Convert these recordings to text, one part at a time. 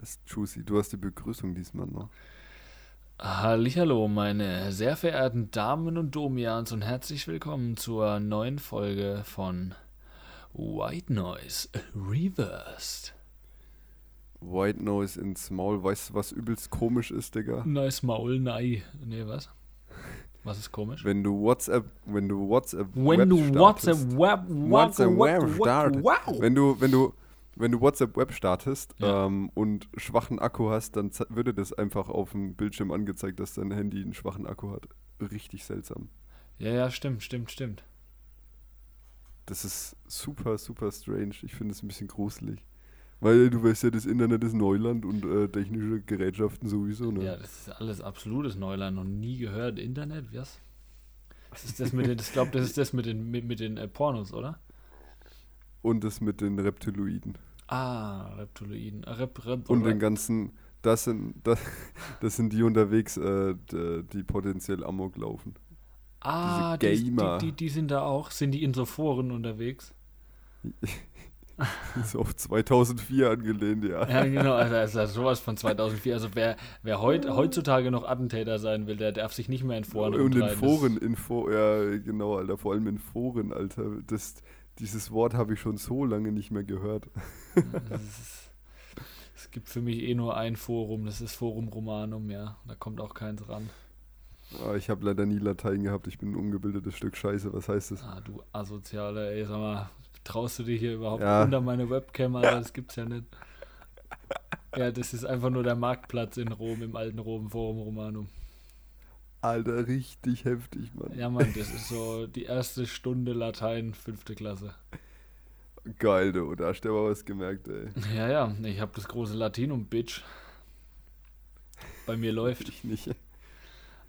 das ist juicy. Du hast die Begrüßung diesmal noch. Hallo, meine sehr verehrten Damen und Domians und herzlich willkommen zur neuen Folge von White Noise Reversed. White Noise ins Maul. Weißt du, was übelst komisch ist, Digga? Nice Maul, nein. Nee, was? Was ist komisch? Wenn du WhatsApp, wenn du WhatsApp Wenn Web du startest, WhatsApp Web, WhatsApp Web startet. wow. wenn du, wenn du, wenn du WhatsApp Web startest Ja. ähm, und schwachen Akku hast, dann würde das einfach auf dem Bildschirm angezeigt, dass dein Handy einen schwachen Akku hat. Richtig seltsam. Ja, ja, stimmt, stimmt, stimmt. Das ist super, super strange. Ich finde es ein bisschen gruselig. Weil du weißt ja, das Internet ist Neuland und äh, technische Gerätschaften sowieso, ne? Ja, das ist alles absolutes Neuland. Noch nie gehört. Internet, was? Das ist das mit den, ich glaube, das ist das mit den, mit, mit den äh, Pornos, oder? Und das mit den Reptiloiden. Ah, Reptiloiden. Äh, Rep, Rep, Und den Rep, ganzen, das sind, das, das sind die unterwegs, äh, d- die potenziell Amok laufen. ah, diese die, Gamer. Die, die, die sind da auch. Sind die in so Foren unterwegs? So auf 2004 angelehnt, ja. Ja, genau. Also, das ist ja sowas von 2004. Also, wer, wer heut, heutzutage noch Attentäter sein will, der darf sich nicht mehr in Foren Und in. Foren, in Fo ja, genau, Alter, vor allem in Foren, Alter. Das, dieses Wort habe ich schon so lange nicht mehr gehört. Ist, es gibt für mich eh nur ein Forum. Das ist Forum Romanum, ja. Da kommt auch keins ran. Ah, ich habe leider nie Latein gehabt, ich bin ein ungebildetes Stück Scheiße, was heißt das? Ah, du Asozialer, ey, sag mal, traust du dich hier überhaupt Ja. unter meine Webcam, Alter? Das gibt's ja nicht. Ja, das ist einfach nur der Marktplatz in Rom, im alten Rom, Forum Romanum. Alter, richtig heftig, Mann. Ja, Mann, das ist so die erste Stunde Latein, fünfte Klasse. Geil, du, da hast du aber was gemerkt, ey. Ja, ja, ich habe das große Latinum, Bitch. Bei mir läuft. Ich nicht.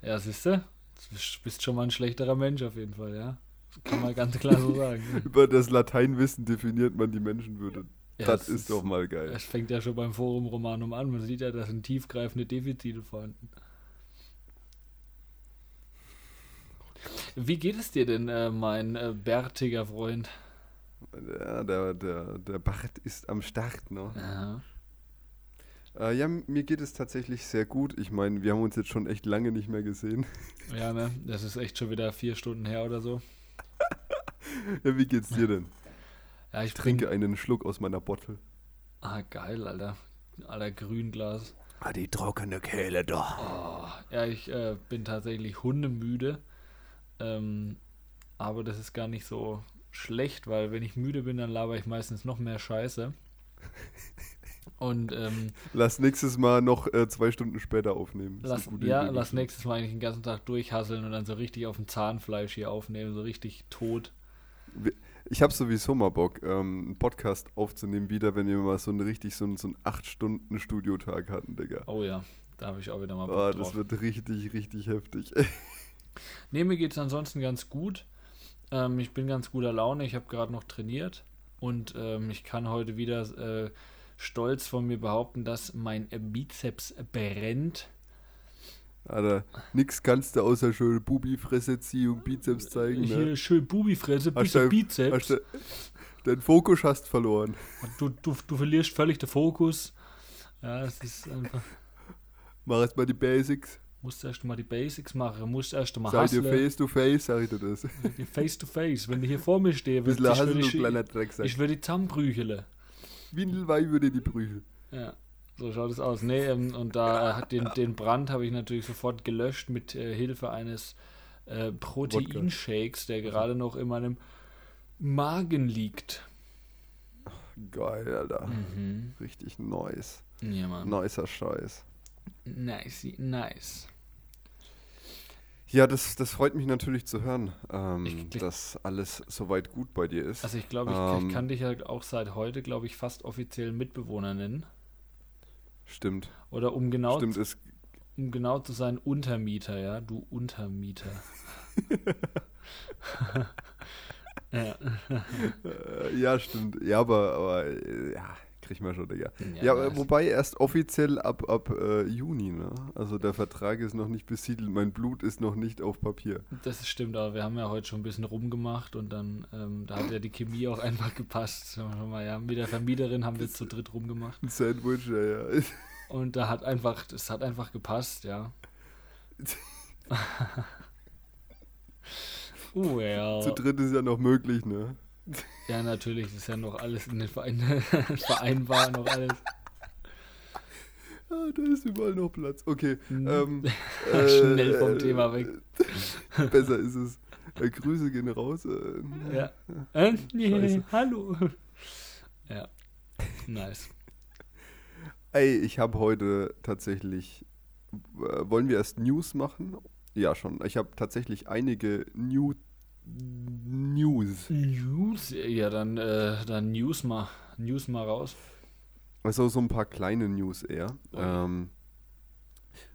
Ja, siehst du? Du bist schon mal ein schlechterer Mensch auf jeden Fall, ja. Das kann man ganz klar so sagen. Über das Lateinwissen definiert man die Menschenwürde. Ja, das es ist doch mal geil. Es fängt ja schon beim Forum Romanum an. Man sieht ja, da sind tiefgreifende Defizite vorhanden. Wie geht es dir denn, äh, mein äh, bärtiger Freund? Ja, der, der, der Bart ist am Start, ne? Ja. Äh, ja, mir geht es tatsächlich sehr gut. Ich meine, wir haben uns jetzt schon echt lange nicht mehr gesehen. ja, ne? Das ist echt schon wieder vier Stunden her oder so. ja, wie geht's dir denn? Ja, ich Ich trinke einen Schluck aus meiner Bottle. Ah, geil, Alter. Alter Grünglas. Ah, die trockene Kehle doch. Oh, ja, ich äh, bin tatsächlich hundemüde. Ähm, aber das ist gar nicht so schlecht, weil wenn ich müde bin, dann laber ich meistens noch mehr Scheiße. Und ähm, Lass nächstes Mal noch äh, zwei Stunden später aufnehmen. Lass, ja, Idee. lass nächstes Mal eigentlich den ganzen Tag durchhasseln und dann so richtig auf dem Zahnfleisch hier aufnehmen, so richtig tot. Ich habe sowieso mal Bock, ähm, einen Podcast aufzunehmen wieder, wenn wir mal so einen richtig so einen, so einen 8-Stunden-Studiotag hatten, Digga. Oh ja, da habe ich auch wieder mal Bock drauf. das wird richtig, richtig heftig. Nee, mir geht es ansonsten ganz gut. Ähm, ich bin ganz guter Laune. Ich habe gerade noch trainiert und ähm, ich kann heute wieder äh, stolz von mir behaupten, dass mein Bizeps brennt. Alter, nix kannst du außer schöne Bubi-Fresse ziehen und Bizeps zeigen. Hier Ne? schön Bubifresse, bisschen Bizeps. Hast du, dein Fokus hast verloren. Du, du, du verlierst völlig den Fokus. Ja, es ist einfach. Mach erst mal die Basics. Musst erst mal die Basics machen, musst erst mal Sag dir hustlen. face to face, sag ich dir das. Face to face. Wenn du hier vor mir stehst, Bisschen ich würde ich, Drecksack. ich würde die zusammenbrücheln. Windelweih würde die Brüche. Ja, so schaut es aus. Nee, ähm, und da äh, hat den, den Brand habe ich natürlich sofort gelöscht mit äh, Hilfe eines äh, Proteinshakes, der gerade noch in meinem Magen liegt. Geil, Alter. Mhm. Richtig nice. Ja, Mann. Nicer Scheiß. Nice, nice. Ja, das, das freut mich natürlich zu hören, ähm, klick- dass alles soweit gut bei dir ist. Also ich glaube, ich, Ähm. ich kann dich ja auch seit heute, glaube ich, fast offiziell Mitbewohner nennen. Stimmt. Oder um genau, Stimmt, es, um genau zu sein, Untermieter, ja, du Untermieter. ja. äh, ja, stimmt. Ja, aber, aber äh, ja, kriegen wir schon, Digga. Ja, nice. wobei erst offiziell ab, ab äh, Juni, ne? Also der Vertrag ist noch nicht besiedelt, mein Blut ist noch nicht auf Papier. Das stimmt, aber wir haben ja heute schon ein bisschen rumgemacht und dann, ähm, da hat ja die Chemie auch einfach gepasst. Mal, ja, mit der Vermieterin haben wir zu dritt rumgemacht Ein Sandwich, ja, ja. und da hat einfach, das hat einfach gepasst, ja. ja. Zu dritt ist ja noch möglich, ne? Ja, natürlich, das ist ja noch alles in den Verein vereinbar, noch alles. Ah, da ist überall noch Platz. Okay. Mhm. Ähm, Schnell vom Thema weg. Besser ist es. Äh, Grüße gehen raus. Äh, Ja. Äh, nee, Scheiße. hallo. Ja. Nice. Ey, ich habe heute tatsächlich. Äh, wollen wir erst News machen? Ja, schon. Ich habe tatsächlich einige New News. News? Ja, dann, äh, dann News mal. News mal raus. Also so ein paar kleine News eher. Oh. Ähm,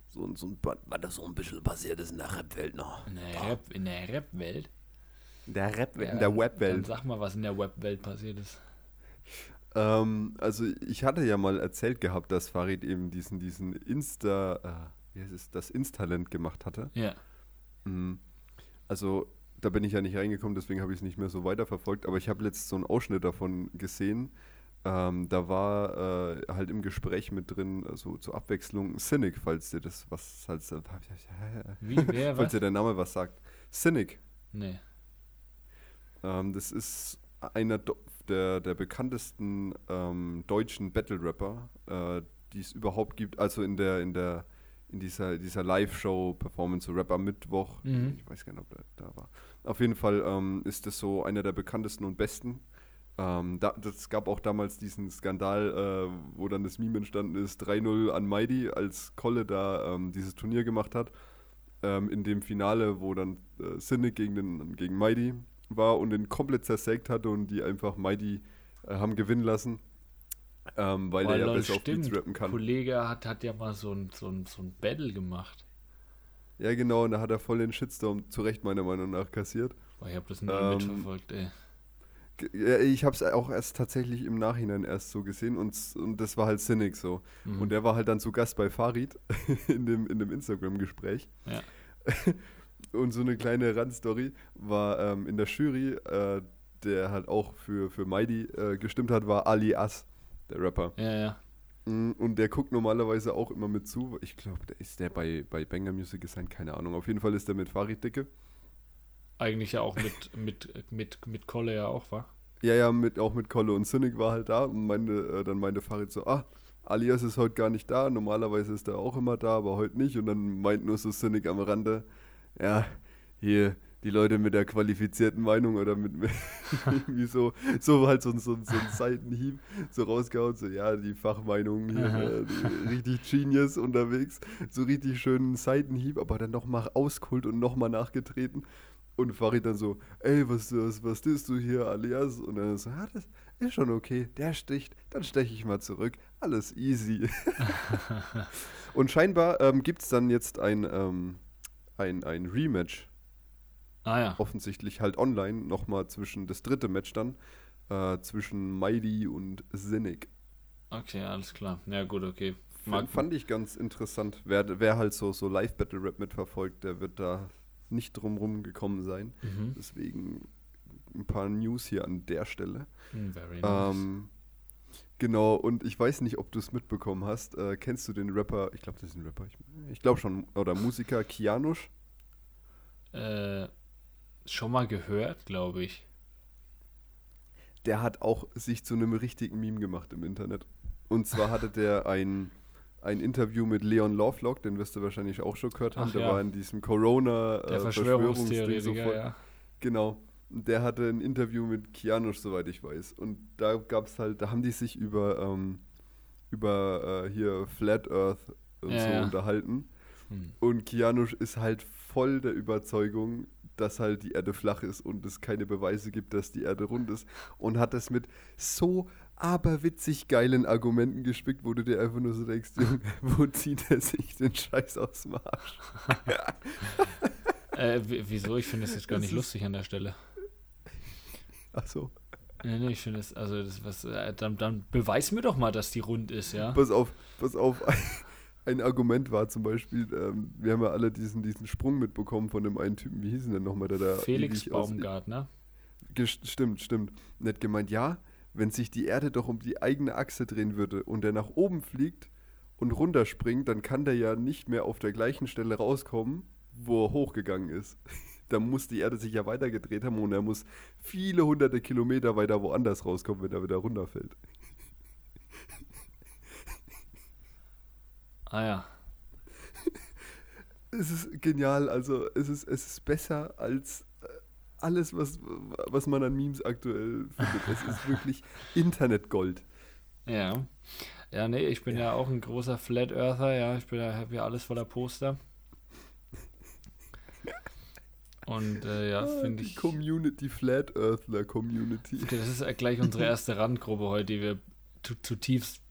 so, so ein paar, was da so ein bisschen passiert ist in der Rap-Welt noch. In der Rap, in der Rap-Welt. In der Rap, Ja, in der Dann Webwelt. sag mal, was in der Webwelt passiert ist. Ähm, also ich hatte ja mal erzählt gehabt, dass Farid eben diesen, diesen Insta, äh, wie heißt es, das Instalent gemacht hatte. Ja. Mhm. Also da bin ich ja nicht reingekommen, deswegen habe ich es nicht mehr so weiterverfolgt. Aber ich habe letzt so einen Ausschnitt davon gesehen. Ähm, da war äh, halt im Gespräch mit drin, also zur Abwechslung Cynic, falls dir das was, falls, Wie, wer, falls was? dir der Name was sagt. Cynic. Nee. Ähm, das ist einer der, der bekanntesten ähm, deutschen Battle-Rapper, äh, die es überhaupt gibt. Also in der, in der, in dieser, dieser Live-Show-Performance, so Rap am Mittwoch. Mhm. Ich weiß gar nicht, ob der da war. Auf jeden Fall ähm, ist das so einer der bekanntesten und besten. Ähm, da, das gab auch damals diesen Skandal, äh, wo dann das Meme entstanden ist, 3-0 an Mighty, als Kolle da ähm, dieses Turnier gemacht hat. Ähm, in dem Finale, wo dann äh, Cynic gegen, den, gegen Mighty war und den komplett zersägt hatte und die einfach Mighty äh, haben gewinnen lassen, ähm, weil er ja Lol, besser auf Beats rappen kann. Kollege hat, hat ja mal so ein, so, ein, so ein Battle gemacht. Ja, genau, und da hat er voll den Shitstorm zu Recht meiner Meinung nach kassiert. Boah, ich habe das nie Ähm, mitverfolgt, ey. Ich habe es auch erst tatsächlich im Nachhinein erst so gesehen und, und das war halt Cynic so. Mhm. Und der war halt dann zu Gast bei Farid in dem, in dem Instagram-Gespräch. Ja. Und so eine kleine Randstory war ähm, in der Jury, äh, der halt auch für, für Mighty äh, gestimmt hat, war Ali As, der Rapper. Ja, ja. Mm, Und der guckt normalerweise auch immer mit zu. Ich glaube, der ist der bei, bei Banger Music Design, keine Ahnung. Auf jeden Fall ist der mit Farid dicke. Eigentlich ja auch mit, mit, mit, mit Kolle ja auch, war. Ja, ja, mit, auch mit Kolle und Cynic war halt da und meinte, äh, dann meinte Farid so, ah, Alias ist heute gar nicht da, normalerweise ist er auch immer da, aber heute nicht. Und dann meint nur so Cynic am Rande, ja, hier, die Leute mit der qualifizierten Meinung oder mit irgendwie so, so halt so, ein- so, so ein Seitenhieb so rausgehauen, so ja, die Fachmeinung hier, äh, richtig Genius unterwegs, so richtig schönen Seitenhieb, aber dann nochmal auskult und nochmal nachgetreten. Und Farid dann so, ey, was, was, was tust du hier, Alias? Und dann so, ah, das ist schon okay, der sticht, dann steche ich mal zurück, alles easy. und scheinbar ähm, gibt es dann jetzt ein, ähm, ein, ein Rematch, Ah ja. offensichtlich halt online, nochmal zwischen, das dritte Match dann, äh, zwischen Mighty und Cynic. Okay, alles klar. Ja, gut, okay. Mag, Fand ich ganz interessant. Wer, wer halt so, so Live-Battle-Rap mitverfolgt, der wird da nicht drum rum gekommen sein. mhm. Deswegen ein paar News hier an der Stelle. Hm, Very nice. Ähm, genau, und ich weiß nicht, ob du es mitbekommen hast. Äh, kennst du den Rapper, ich glaube, das ist ein Rapper, ich, ich glaube schon, oder Musiker Kianush? äh, schon mal gehört, glaube ich. Der hat auch sich zu einem richtigen Meme gemacht im Internet. Und zwar hatte der ein, ein Interview mit Leon Lovelock, den wirst du wahrscheinlich auch schon gehört haben. Ach der ja. war in diesem Corona äh, Verschwörungstheoretiker, so voll- ja. Genau. Der hatte ein Interview mit Kianush, soweit ich weiß. Und da gab es halt, da haben die sich über, ähm, über äh, hier Flat Earth und Ja, so unterhalten. Hm. Und Kianush ist halt voll der Überzeugung, dass halt die Erde flach ist und es keine Beweise gibt, dass die Erde rund ist. Und hat das mit so aberwitzig geilen Argumenten gespickt, wo du dir einfach nur so denkst, Junge, wo zieht er sich den Scheiß aus dem Arsch? Äh, wieso? Ich finde es jetzt gar Das nicht lustig an der Stelle. Achso. Nee, nee, ich finde das, also das was, äh, dann, dann beweis mir doch mal, dass die rund ist, ja. Pass auf, pass auf. Ein Argument war zum Beispiel, ähm, wir haben ja alle diesen, diesen Sprung mitbekommen von dem einen Typen, wie hieß denn der nochmal, der da. Felix Baumgartner. Stimmt, stimmt. Nett gemeint, ja, wenn sich die Erde doch um die eigene Achse drehen würde und der nach oben fliegt und runterspringt, dann kann der ja nicht mehr auf der gleichen Stelle rauskommen, wo er hochgegangen ist. Da muss die Erde sich ja weiter gedreht haben und er muss viele hunderte Kilometer weiter woanders rauskommen, wenn er wieder runterfällt. Ah ja. Es ist genial, also es ist, es ist besser als äh, alles, was, was man an Memes aktuell findet. Es ist wirklich Internetgold. Ja. Ja, nee, ich bin ja, auch ein großer Flat Earther, ja. Ich bin ja, habe ja alles voller Poster. Und äh, ja, finde Die ich. Community, Flat Earthler Community. Das ist ja gleich unsere erste Randgruppe heute, die wir zu- zutiefst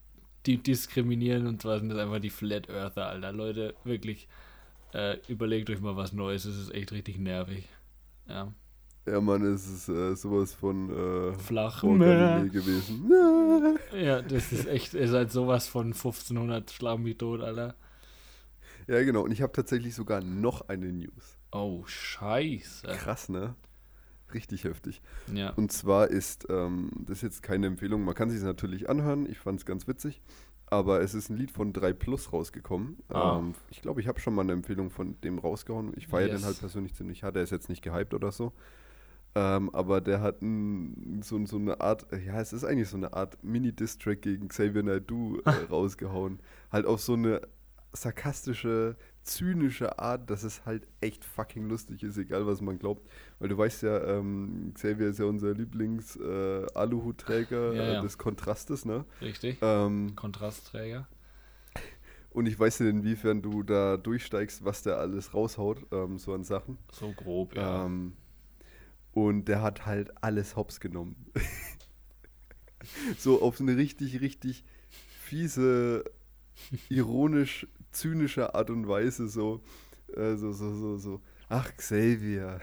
die diskriminieren. Und zwar sind das einfach die Flat Earther, Alter. Leute, wirklich, äh, überlegt euch mal was Neues. Es ist echt richtig nervig. Ja. Ja, Mann, es ist äh, sowas von äh, Flach. gewesen. Ja, das ist echt, ihr seid sowas von 1500 Schlag mich tot, Alter. Ja, genau. Und ich habe tatsächlich sogar noch eine News. Oh, scheiße. Krass, ne? Richtig heftig. Ja. Und zwar ist, ähm, das ist jetzt keine Empfehlung, man kann sich natürlich anhören, ich fand es ganz witzig, aber es ist ein Lied von 3 Plus rausgekommen. Ah. Ähm, ich glaube, ich habe schon mal eine Empfehlung von dem rausgehauen. Ich feiere Yes. den halt persönlich ziemlich hart, der ist jetzt nicht gehypt oder so. Ähm, aber der hat ein, so, so eine Art, ja, es ist eigentlich so eine Art Mini-Diss-Track gegen Xavier Naidoo äh, rausgehauen. Halt auf so eine sarkastische, zynische Art, dass es halt echt fucking lustig ist, egal was man glaubt. Weil du weißt ja, ähm, Xavier ist ja unser Lieblings-Aluhutträger Ja, äh, ja. des Kontrastes, ne? Richtig. Ähm, Kontrastträger. und ich weiß nicht, inwiefern du da durchsteigst, was der alles raushaut, ähm, so an Sachen. So grob, ja. Ähm, und der hat halt alles hops genommen. so auf eine richtig, richtig fiese, ironisch, zynische Art und Weise, so, äh, so, so, so, so. Ach, Xavier,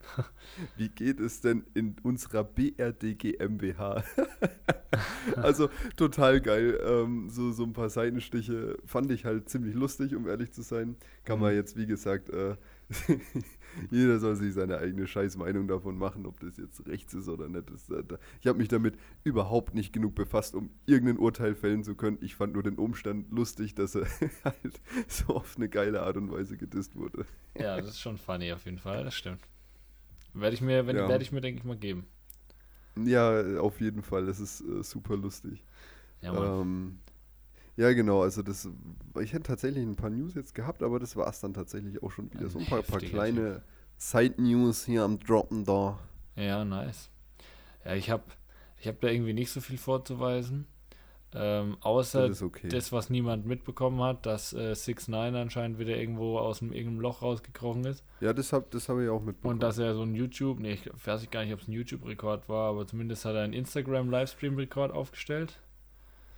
wie geht es denn in unserer BRD GmbH? also total geil. Ähm, so, so ein paar Seitenstiche fand ich halt ziemlich lustig, um ehrlich zu sein. Kann man Mhm. jetzt, wie gesagt, äh, jeder soll sich seine eigene Scheißmeinung davon machen, ob das jetzt rechts ist oder nicht. Äh, ich habe mich damit überhaupt nicht genug befasst, um irgendein Urteil fällen zu können. Ich fand nur den Umstand lustig, dass er halt so auf eine geile Art und Weise gedisst wurde. ja, das ist schon funny auf jeden Fall, das stimmt. Werde ich mir, Ja. werde ich mir, denke ich, mal geben. Ja, auf jeden Fall. Das ist äh, super lustig. Ja, Mann. Ähm, ja, genau. Also das, ich hätte tatsächlich ein paar News jetzt gehabt, aber das war es dann tatsächlich auch schon wieder. Ein So ein paar, paar kleine Side-News hier am Droppen da. Ja, nice. Ja, ich habe ich hab da irgendwie nicht so viel vorzuweisen. Ähm, außer Das okay. das, was niemand mitbekommen hat, dass äh, 6 9 anscheinend wieder irgendwo aus dem, irgendeinem Loch rausgekrochen ist. ja, das habe das hab ich auch mitbekommen. Und dass er so ein YouTube, nee, ich weiß gar nicht, ob es ein YouTube-Rekord war, aber zumindest hat er einen Instagram-Livestream-Rekord aufgestellt.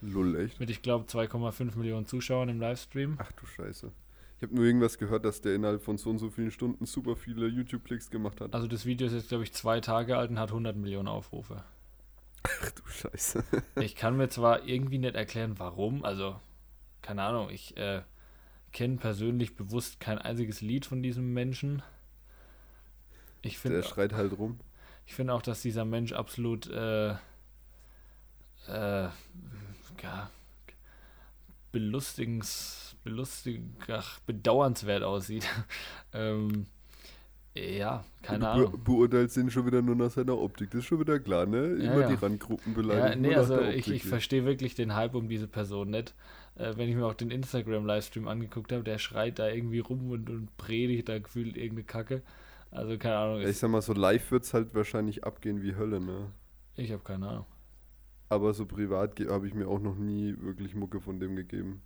Lull, echt? Mit, ich glaube, 2,5 Millionen Zuschauern im Livestream. Ach du Scheiße. Ich habe nur irgendwas gehört, dass der innerhalb von so und so vielen Stunden super viele YouTube-Klicks gemacht hat. Also das Video ist jetzt, glaube ich, zwei Tage alt und hat 100 Millionen Aufrufe. Ach du Scheiße. Ich kann mir zwar irgendwie nicht erklären, warum, also keine Ahnung, ich äh, kenne persönlich bewusst kein einziges Lied von diesem Menschen. Ich Der finde schreit halt rum. ich finde auch, dass dieser Mensch absolut äh, äh, ja, belustigens, belustig, ach, bedauernswert aussieht. ähm, ja, keine du Ahnung. be beurteilst ihn schon wieder nur nach seiner Optik. Das ist schon wieder klar, ne? Ja, Immer ja. die Randgruppen Ja, beleidigen. nee, nur nach also der ich, Optik ich verstehe wirklich den Hype um diese Person nicht. Äh, wenn ich mir auch den Instagram-Livestream angeguckt habe, der schreit da irgendwie rum und, und predigt da gefühlt irgendeine Kacke. Also keine Ahnung, Ja, ich ich, sag mal, so live wird es halt wahrscheinlich abgehen wie Hölle, ne? ich habe keine Ahnung. Aber so privat habe ich mir auch noch nie wirklich Mucke von dem gegeben.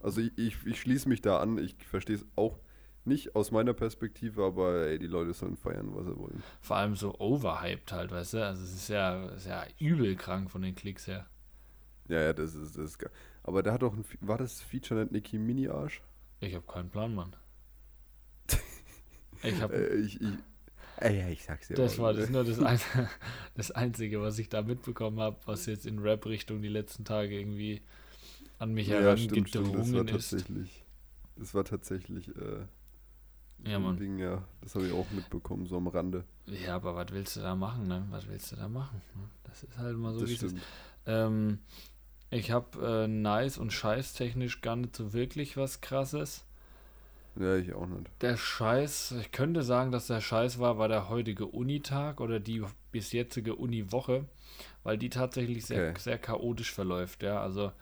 Also ich, ich, ich schließe mich da an, ich verstehe es auch nicht aus meiner Perspektive, aber ey, die Leute sollen feiern, was sie wollen. Vor allem so overhyped halt, weißt du? Also es ist ja, ist ja übel krank von den Klicks her. Ja, ja, das ist, das ist geil. Aber der hat doch ein, war das Feature nicht Nicki Mini Arsch? Ich habe keinen Plan, Mann. Ich habe Äh, ich, ich, Ja, ja, ich sag's dir. Das war das nur das, ein, das Einzige, was ich da mitbekommen habe, was jetzt in Rap-Richtung die letzten Tage irgendwie an mich Ja, stimmt, stimmt. Das war herangedrungen ist. tatsächlich. Das war tatsächlich äh, Ja, Mann. Ding, ja. Das habe ich auch mitbekommen, so am Rande. Ja, aber was willst du da machen, ne? Was willst du da machen? ne? Das ist halt mal so, das wie es ist. stimmt. Ähm, ich habe äh, nice und scheißtechnisch gar nicht so wirklich was krasses. Ja, ich auch nicht. Der Scheiß, ich könnte sagen, dass der Scheiß war, war der heutige Unitag oder die bis jetzige Uniwoche, weil die tatsächlich sehr, Okay. sehr chaotisch verläuft, ja. Also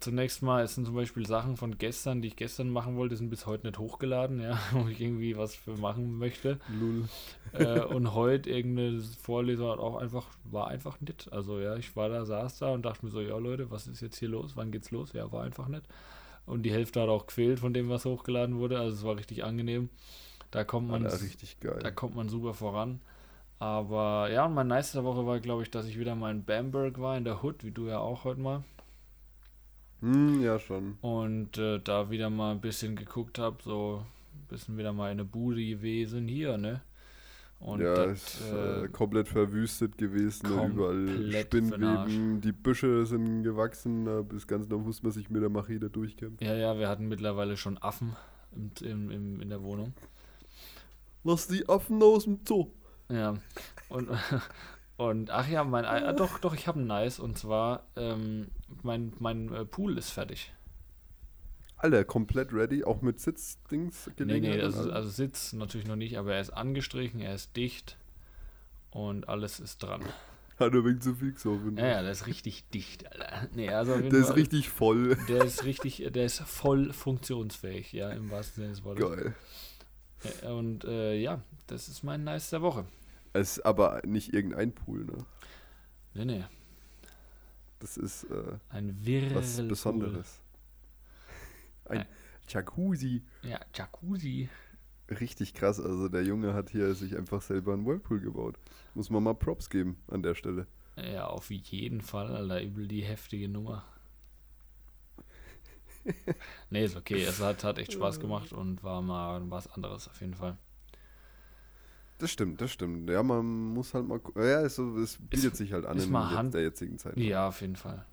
zunächst mal, es sind zum Beispiel Sachen von gestern, die ich gestern machen wollte, sind bis heute nicht hochgeladen, ja, wo ich irgendwie was für machen möchte. Lul. äh, und heute irgendeine Vorlesung hat auch einfach, war einfach nicht. Also ja, ich war da, saß da und dachte mir so, ja Leute, was ist jetzt hier los? Wann geht's los? Ja, war einfach nicht. Und die Hälfte hat auch gefehlt von dem, was hochgeladen wurde. Also es war richtig angenehm. Da kommt man, Alter, richtig geil. da kommt man super voran. Aber ja, und mein Nice der Woche war, glaube ich, dass ich wieder mal in Bamberg war, in der Hood, wie du ja auch heute mal. Hm, ja, schon. Und äh, da wieder mal ein bisschen geguckt habe, so ein bisschen wieder mal in eine Bude gewesen hier, ne? Und ja, das, ist äh, äh, komplett verwüstet gewesen. Überall Spinnweben, die Büsche sind gewachsen. Da bis ganz noch muss man sich mit der Machete durchkämpfen. Ja, ja, wir hatten mittlerweile schon Affen im, im, im, in der Wohnung. Lass die Affen aus dem Zoo. Ja. Und, und ach ja, mein Ei- ah, doch, doch, ich habe ein Nice und zwar ähm, mein, mein äh, Pool ist fertig. Alter, komplett ready, auch mit Sitzdings Nee, nee, also, also Sitz natürlich noch nicht, aber er ist angestrichen, er ist dicht und alles ist dran. Hat er wegen zu viel gesoffen. Ja, ja, der ist richtig dicht, Alter. Nee, also Der ist richtig voll. Der ist richtig, der ist voll funktionsfähig, ja, im wahrsten Sinne des Wortes. Geil. Und äh, ja, das ist mein Nice der Woche. Es ist aber nicht irgendein Pool, ne? Nee, nee. Das ist äh, Ein was Besonderes. Ein. Jacuzzi. Ja, Jacuzzi. Richtig krass. Also der Junge hat hier sich einfach selber einen Whirlpool gebaut. Muss man mal Props geben an der Stelle. Ja, auf jeden Fall, Alter, übel die heftige Nummer. nee, ist okay. Es hat, hat echt Spaß gemacht und war mal was anderes auf jeden Fall. Das stimmt, das stimmt. Ja, man muss halt mal. Ja, es, es bietet sich halt an ist in der jetzigen Zeit. Ja, auf jeden Fall.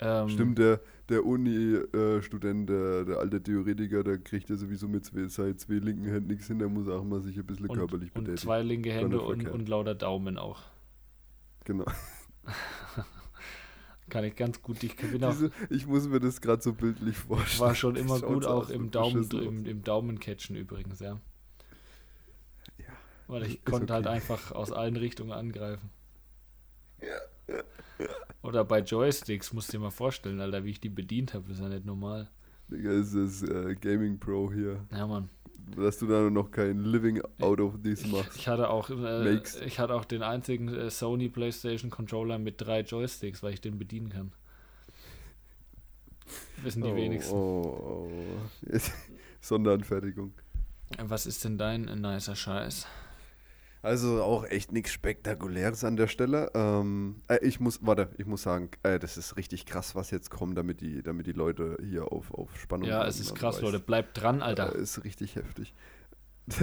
Ähm, Stimmt, der, der Uni-Student, der, der alte Theoretiker, der kriegt ja sowieso mit zwei, seit zwei linken Händen nichts hin, der muss auch mal sich ein bisschen Und, körperlich und betätigen. zwei linke Hände und, und lauter Daumen auch. Genau. Kann ich ganz gut. Ich bin auch, Diese, ich muss mir das gerade so bildlich vorstellen. war schon immer gut auch im Daumen, im, im Daumencatchen übrigens, ja. Ja, Weil ich konnte halt okay. einfach aus allen Richtungen angreifen. Oder bei Joysticks, musst du dir mal vorstellen, Alter, wie ich die bedient habe, ist ja nicht normal. Digga, ist äh, Gaming Pro hier. Ja, Mann. Dass du da noch kein Living out of this Ich, machst. ich hatte auch äh, ich hatte auch den einzigen äh, Sony PlayStation Controller mit drei Joysticks, weil ich den bedienen kann. Wissen die oh, wenigsten. Oh, oh. Sonderanfertigung. Was ist denn dein nicer Scheiß? Also auch echt nichts Spektakuläres an der Stelle. Ähm, äh, ich muss, warte, ich muss sagen, äh, das ist richtig krass, was jetzt kommt, damit die, damit die Leute hier auf, auf Spannung Ja, es ist krass, weiß. Leute. Bleibt dran, Alter. Äh, ist richtig heftig.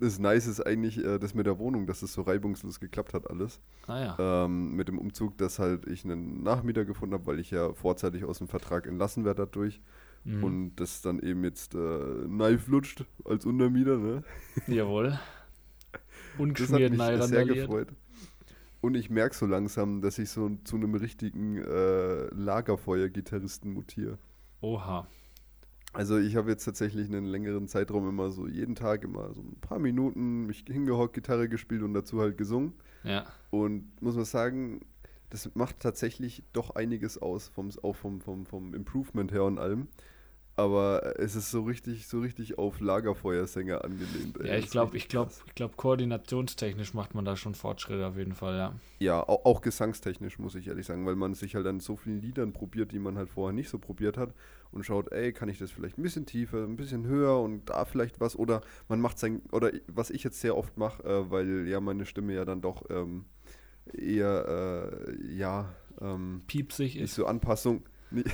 Das Nice ist eigentlich äh, das mit der Wohnung, dass es so reibungslos geklappt hat alles. Ah ja. Ähm, mit dem Umzug, dass halt ich einen Nachmieter gefunden habe, weil ich ja vorzeitig aus dem Vertrag entlassen werde dadurch. Mhm. Und das dann eben jetzt äh, Knife lutscht als Untermieter, ne? Jawohl. Das hat Ungeschmiert mich sehr gefreut. Und ich merke so langsam, dass ich so zu einem richtigen äh, Lagerfeuer-Gitarristen mutiere. Oha. Also ich habe jetzt tatsächlich einen längeren Zeitraum immer so jeden Tag immer so ein paar Minuten mich hingehockt, Gitarre gespielt und dazu halt gesungen. Ja. Und muss man sagen, das macht tatsächlich doch einiges aus, vom, auch vom, vom, vom Improvement her und allem. Aber es ist so richtig, so richtig auf Lagerfeuersänger angelehnt. ey. Ja, ich glaube, ich glaube, ich glaube, koordinationstechnisch macht man da schon Fortschritte auf jeden Fall, ja. Ja, auch, auch gesangstechnisch, muss ich ehrlich sagen, weil man sich halt an so vielen Liedern probiert, die man halt vorher nicht so probiert hat und schaut, ey, kann ich das vielleicht ein bisschen tiefer, ein bisschen höher und da vielleicht was oder man macht sein, oder was ich jetzt sehr oft mache, äh, weil ja meine Stimme ja dann doch ähm, eher, äh, ja, ähm, Piepsig nicht ist. so Anpassung, nicht,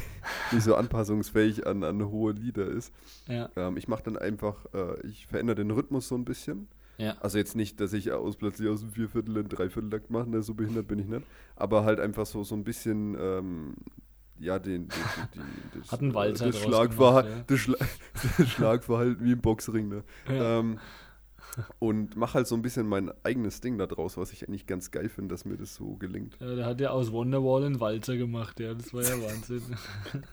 nicht so anpassungsfähig an, an hohe Lieder ist. Ja. Ähm, ich mache dann einfach, äh, ich verändere den Rhythmus so ein bisschen Ja. Also jetzt nicht, dass ich aus plötzlich aus dem Vierviertel in Dreivierteltakt mache, ne, so behindert bin ich nicht. Aber halt einfach so, so ein bisschen, ähm, ja, den, den, die, das, Hat einen Walzer äh, das, gemacht, ja. das, Schla das Schlagverhalten wie im Boxring, ne? Ja. Ähm, und mache halt so ein bisschen mein eigenes Ding da draus, was ich eigentlich ganz geil finde, dass mir das so gelingt. Ja, der hat ja aus Wonderwall einen Walzer gemacht, ja, das war ja Wahnsinn.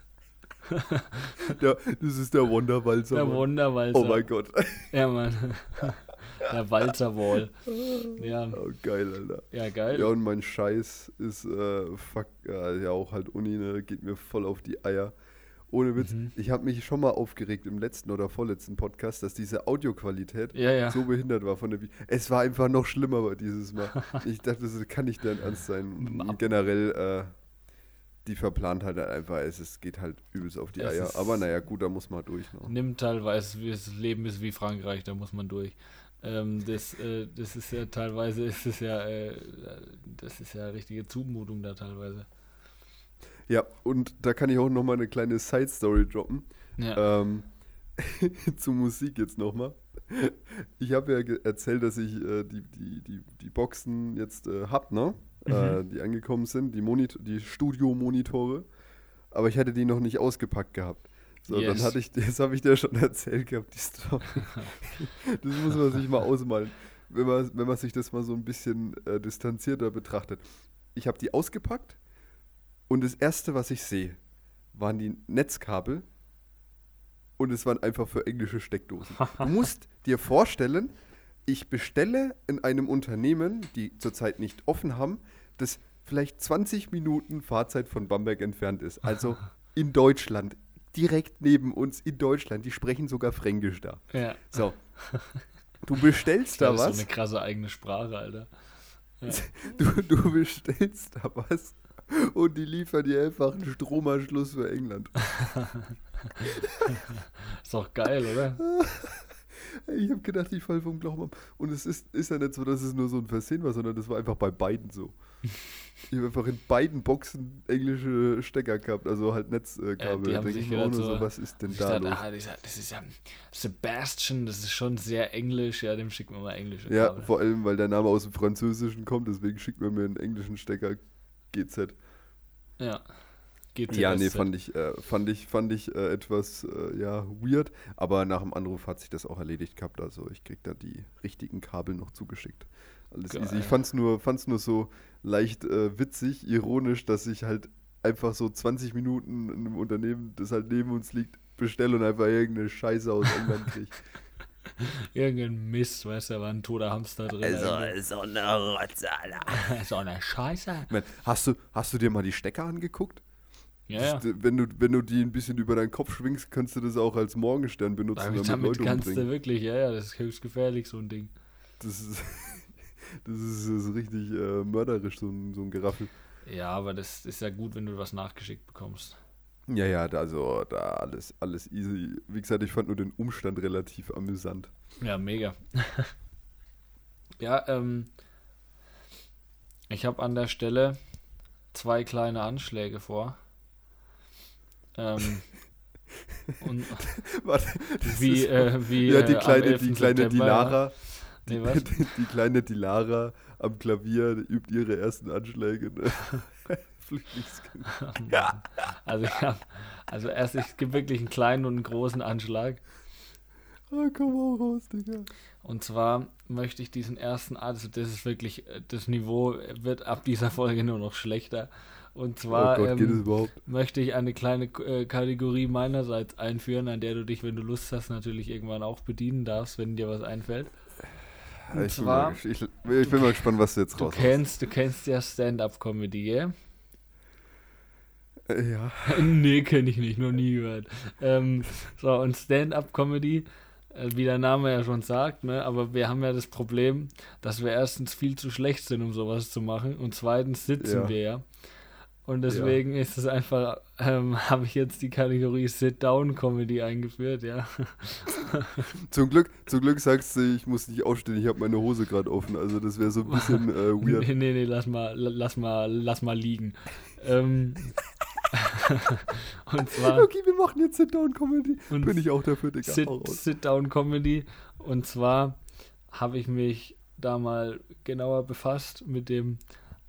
Ja, das ist der Wonderwalzer. Der Mann. Wonderwalzer. Oh mein Gott. Ja, Mann. Der Walzerwall. Ja, Oh, geil, Alter. ja, geil. Ja, und mein Scheiß ist, äh, fuck, ja, ja auch halt Uni, ne, geht mir voll auf die Eier. Ohne Witz, Mhm. ich habe mich schon mal aufgeregt im letzten oder vorletzten Podcast, dass diese Audioqualität Ja, ja. so behindert war von der Vi Es war einfach noch schlimmer dieses Mal. Ich dachte, das kann nicht dein Ernst sein. Und generell, äh, die verplant halt einfach, es, es geht halt übelst auf die Es Eier. ist- Aber naja, gut, da muss man durch. Ne? Nimmt teilweise, wie das Leben ist wie Frankreich, da muss man durch. Ähm, das, äh, das ist ja teilweise, ist es ja, äh, das ist ja richtige Zumutung da teilweise. Ja, und da kann ich auch noch mal eine kleine Side-Story droppen. Ja. Ähm, zu Musik jetzt nochmal. Ich habe ja erzählt, dass ich äh, die, die, die, die Boxen jetzt äh, hab, ne? Äh, die angekommen sind, die, Monit die Studio-Monitore. Aber ich hatte die noch nicht ausgepackt gehabt. So, Yes. dann hatte ich, das habe ich dir schon erzählt gehabt, die Story. das muss man sich mal ausmalen, wenn man, wenn man sich das mal so ein bisschen äh, distanzierter betrachtet. Ich habe die ausgepackt und das erste, was ich sehe, waren die Netzkabel und es waren einfach für englische Steckdosen. Du musst dir vorstellen, ich bestelle in einem Unternehmen, die zurzeit nicht offen haben, das vielleicht 20 Minuten Fahrzeit von Bamberg entfernt ist. Also in Deutschland, direkt neben uns in Deutschland. Die sprechen sogar Fränkisch da. ja. So. Du bestellst da Das ist was. so eine krasse eigene Sprache, Alter. Ja. Du, du bestellst da was und die liefern dir einfach einen Stromanschluss für England. Ist doch geil, oder? Ich habe gedacht, ich falle vom Glauben ab. Und es ist, ist ja nicht so, dass es nur so ein Versehen war, sondern das war einfach bei beiden so. Ich habe einfach in beiden Boxen englische Stecker gehabt, also halt Netzkabel. Ja, die da denke ich mir auch nur so, was ist denn da los? ah, dieser, das ist ja Sebastian, das ist schon sehr englisch, ja, dem schicken wir mal englische Ja, Kabel. vor allem, weil der Name aus dem Französischen kommt, deswegen schickt man mir einen englischen Stecker GZ. Ja. GTSZ. Ja, nee, fand ich, äh, fand ich, fand ich äh, etwas äh, ja, weird, aber nach dem Anruf hat sich das auch erledigt gehabt. Also ich krieg da die richtigen Kabel noch zugeschickt. Alles Geil. easy. Ich fand's nur, fand's nur so leicht äh, witzig, ironisch, dass ich halt einfach so 20 Minuten in einem Unternehmen, das halt neben uns liegt, bestelle und einfach irgendeine Scheiße aus England krieg. Irgendein Mist, weißt du, da war ein toter Hamster drin. Also, so eine Rotze, Alter. so eine Scheiße. Mein, hast, du, hast du dir mal die Stecker angeguckt? Ja, ja. Das, wenn, du, wenn du die ein bisschen über deinen Kopf schwingst, kannst du das auch als Morgenstern benutzen, Damit, damit, damit Leute kannst umbringen. du wirklich, ja, ja, das ist höchst gefährlich, so ein Ding. Das ist, das ist, das ist richtig äh, mörderisch, so ein, so ein Geraffel. Ja, aber das ist ja gut, wenn du was nachgeschickt bekommst. Ja, ja, da, also da alles, alles easy. Wie gesagt, ich fand nur den Umstand relativ amüsant. Ja, mega. ja, ähm, ich habe an der Stelle zwei kleine Anschläge vor. Ähm, und Warte, wie, äh, wie ja, die äh, kleine, 11. die kleine September, Dilara, Nee, die, die, die kleine Dilara am Klavier übt ihre ersten Anschläge. Ne? Flüchtlingskind. Ja. Also, ich hab, also erst, es gibt wirklich einen kleinen und einen großen Anschlag. Ah, komm auch raus, Digga. Und zwar möchte ich diesen ersten, also das ist wirklich, äh, das Niveau wird ab dieser Folge nur noch schlechter. Und zwar oh Gott, ähm, möchte ich eine kleine äh, Kategorie meinerseits einführen, an der du dich, wenn du Lust hast, natürlich irgendwann auch bedienen darfst, wenn dir was einfällt. Und Ich bin, zwar, mal, gesch- ich, ich bin mal gespannt, was du jetzt du raus kennst, du kennst ja Stand-Up-Comedy, gell? Ja. nee, kenne ich nicht, noch nie gehört. Ähm, so, und Stand-Up-Comedy, äh, wie der Name ja schon sagt, ne, aber wir haben ja das Problem, dass wir erstens viel zu schlecht sind, um sowas zu machen, und zweitens sitzen Ja. wir ja. Und deswegen ist es einfach, ähm, habe ich jetzt die Kategorie Sit-Down-Comedy eingeführt, ja. Zum Glück, zum Glück sagst du, ich muss nicht aufstehen, ich habe meine Hose gerade offen. Also das wäre so ein bisschen äh, weird. Nee, nee, nee, lass mal, la- lass mal, lass mal liegen. ähm, und zwar. Okay, wir machen jetzt Sit-Down-Comedy. Bin ich auch dafür, Digga. Sit. Sit-Down-Comedy. Und zwar habe ich mich da mal genauer befasst mit dem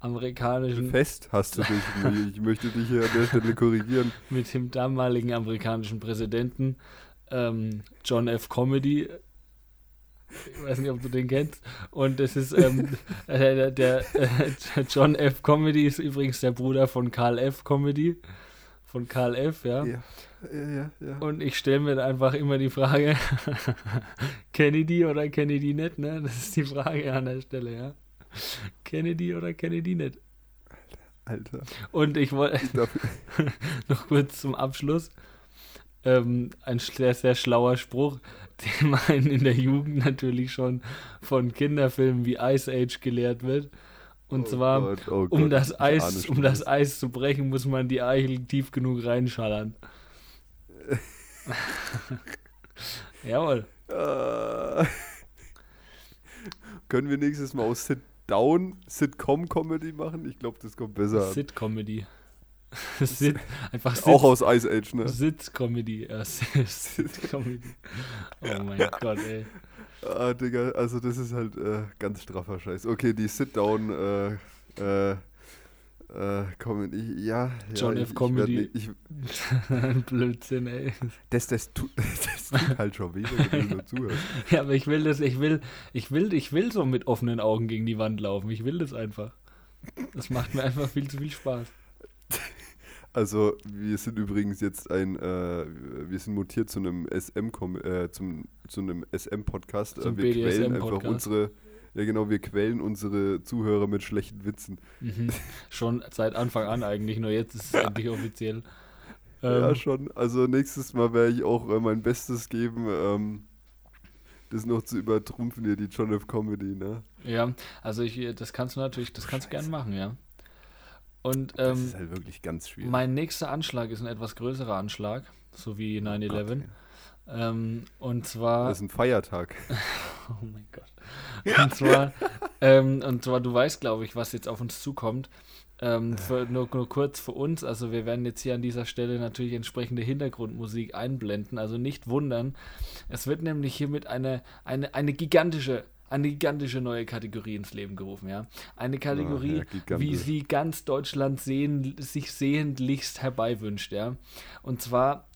amerikanischen. Fest hast du dich. ich möchte dich hier an der Stelle korrigieren. Mit dem damaligen amerikanischen Präsidenten ähm, John F. Comedy. Ich weiß nicht, ob du den kennst. Und das ist ähm, äh, der, äh, John F. Comedy ist übrigens der Bruder von Karl F. Comedy. Von Karl F., ja. Ja, ja, ja. ja. Und ich stelle mir einfach immer die Frage, Kennedy oder Kennedy nicht, ne? Das ist die Frage an der Stelle, ja. Kennedy oder Kennedy nicht. Alter. Und ich wollte noch kurz zum Abschluss ähm, ein sehr, sehr schlauer Spruch, den man in der Jugend natürlich schon von Kinderfilmen wie Ice Age gelehrt wird. Und Oh zwar, Gott, oh um, Gott, das Eis, um das. Eis zu brechen, muss man die Eichel tief genug reinschallern. Jawohl. Äh, können wir nächstes Mal aus Sit-Down Sitcom-Comedy machen? Ich glaube, das kommt besser. Sit-Comedy. Sit, einfach Sit, Auch aus Ice Age, ne? Sit-Comedy. Ja, Sit-Comedy. Oh mein Gott, ey. Ah, Digga, also das ist halt äh, ganz straffer Scheiß. Okay, die Sit-Down äh, äh, äh, Comedy, ja. John ja, F. ich- Comedy. Ich, nicht- Blödsinn, ey. ich, das, das, tut, das tut halt schon weh, wenn du nur zuhörst. Ja, aber ich will das, ich will, ich will, ich will so mit offenen Augen gegen die Wand laufen. Ich will das einfach. Das macht mir einfach viel zu viel Spaß. Also, wir sind übrigens jetzt ein, äh, wir sind mutiert zu einem SM, äh, zum, zu einem SM-Podcast. Äh, wir quälen einfach unsere, ja genau, wir quälen unsere Zuhörer mit schlechten Witzen. Mhm. Schon seit Anfang an eigentlich, nur jetzt ist es endlich offiziell. ja, Ähm, schon. Also nächstes Mal werde ich auch äh, mein Bestes geben, ähm, das noch zu übertrumpfen hier, die John F. Comedy, ne? ja, also ich, das kannst du natürlich, das kannst du gern machen, ja. Und Das ähm, ist halt wirklich ganz schwierig. mein nächster Anschlag ist ein etwas größerer Anschlag, so wie 9-11. Ähm, und zwar. Das ist ein Feiertag. Oh mein Gott. Und zwar, ähm, und zwar, du weißt, glaube ich, was jetzt auf uns zukommt. Ähm, für, nur, nur kurz für uns, also wir werden jetzt hier an dieser Stelle natürlich entsprechende Hintergrundmusik einblenden, also nicht wundern. Es wird nämlich hiermit eine, eine, eine gigantische, eine gigantische neue Kategorie ins Leben gerufen, ja. Eine Kategorie, ja, gigantisch. wie sie ganz Deutschland sehen, sich sehendlichst herbeiwünscht, ja. Und zwar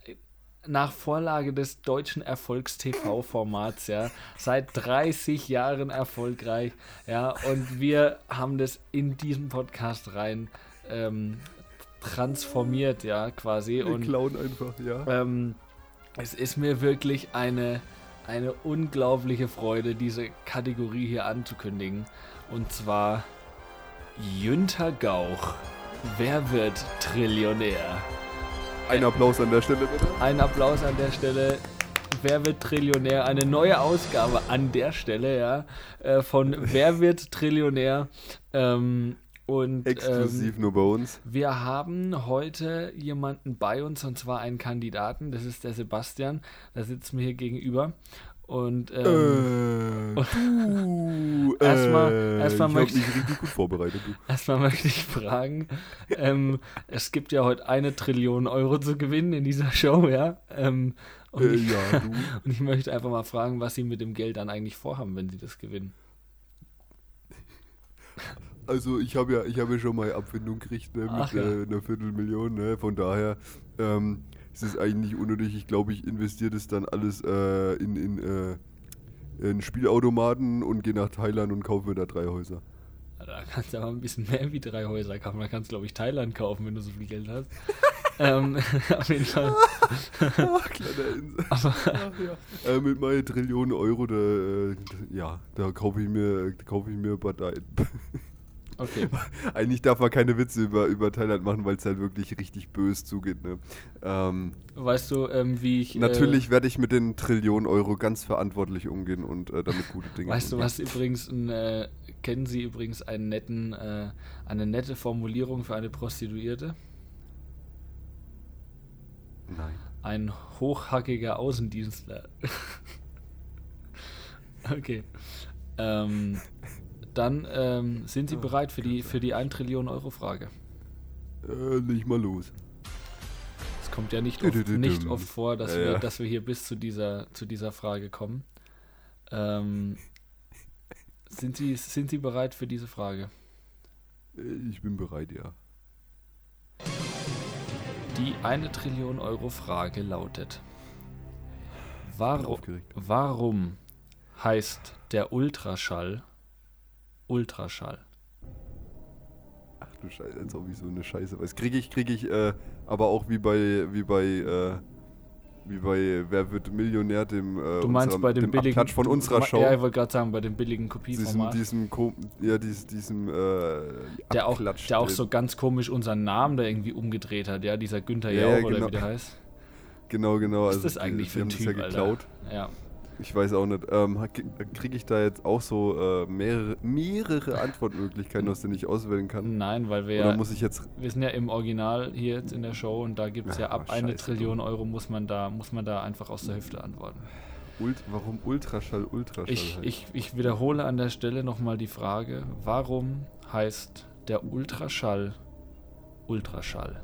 nach Vorlage des deutschen Erfolgs-TV-Formats, ja, seit 30 Jahren erfolgreich, ja, und wir haben das in diesen Podcast rein ähm, transformiert, ja, quasi. Wir Und klauen einfach, ja. ähm, es ist mir wirklich eine, eine unglaubliche Freude, diese Kategorie hier anzukündigen. Und zwar Jünter Gauch. Wer wird Trillionär? Ein Applaus an der Stelle, bitte. Ein Applaus an der Stelle. Wer wird Trillionär? Eine neue Ausgabe an der Stelle, ja, äh, von Wer wird Trillionär? Ähm, und Exklusiv ähm, nur bei uns. wir haben heute jemanden bei uns und zwar einen Kandidaten. Das ist der Sebastian. Der sitzt mir hier gegenüber. Und ähm, äh, du, Erstmal- äh, erstmal möchte- erstmal möchte ich fragen: ähm, Es gibt ja heute eine Trillion Euro zu gewinnen in dieser Show, ja. Ähm, und, Äh, ich, ja, und ich möchte einfach mal fragen, was Sie mit dem Geld dann eigentlich vorhaben, wenn Sie das gewinnen. Also ich habe ja, ich habe ja schon mal Abfindung gekriegt ne, Ach mit ja. äh, einer Viertelmillion, ne? Von daher ähm, ist es eigentlich nicht unnötig. Ich glaube, ich investiere das dann alles äh, in, in, äh, in Spielautomaten und gehe nach Thailand und kaufe mir da drei Häuser. Da kannst du aber ein bisschen mehr wie drei Häuser kaufen. Da kannst du, glaube ich, Thailand kaufen, wenn du so viel Geld hast. ähm, auf jeden Fall. Ach, kleiner Insel. Aber, ja. äh, mit meinen Trillionen Euro, da, äh, ja, da kaufe ich mir, kaufe ich mir Parteien. Okay. Eigentlich darf man keine Witze über, über Thailand machen, weil es halt wirklich richtig böse zugeht. Ne? Ähm, Weißt du, ähm, wie ich. Natürlich werde ich mit den Trillionen Euro ganz verantwortlich umgehen und äh, damit gute Äh, Dinge weißt du, tun. was übrigens. Ein, äh, kennen Sie übrigens einen netten, äh, eine nette Formulierung für eine Prostituierte? Nein. Ein hochhackiger Außendienstler. okay. Ähm, dann ähm, sind Sie Oh, bereit für die, für die 1 Trillion Euro Frage. Äh, leg mal los. Es kommt ja nicht oft, nicht oft vor, dass, Ja, wir, ja. dass wir hier bis zu dieser, zu dieser Frage kommen. Ähm, Sind Sie, sind Sie bereit für diese Frage? Äh, Ich bin bereit, ja. Die eine Trillion Euro Frage lautet: Warum, warum heißt der Ultraschall Ultraschall? Ach du Scheiße, als ob ich so eine Scheiße weiß. Kriege ich, kriege ich, äh, aber auch wie bei, wie bei, äh, wie bei Wer wird Millionär, dem, äh, Du meinst unserem- bei dem, dem billigen Abklatsch von unserer Show. Ja, ich wollte gerade sagen, bei dem billigen diesem, Kopieformat. diesem, Ko ja, diesem, diesem, äh, der auch, der auch so ganz komisch unseren Namen da irgendwie umgedreht hat, ja, dieser Günther Ja, Jauch ja, oder genau. wie der heißt. Genau, genau. Was also ist das eigentlich die, für ein Typ, ja Alter? geklaut. Ja. Ich weiß auch nicht. Ähm, Kriege ich da jetzt auch so äh, mehrere, mehrere Antwortmöglichkeiten, aus denen ich auswählen kann? Nein, weil wir Oder ja, muss ich jetzt. wir sind ja im Original hier jetzt in der Show und da gibt es ja Ja, ab eine scheiße, Trillion Euro muss man da, muss man da einfach aus der Hüfte antworten. Ult warum Ultraschall Ultraschall? Ich, heißt? ich, ich wiederhole an der Stelle nochmal die Frage, warum heißt der Ultraschall Ultraschall?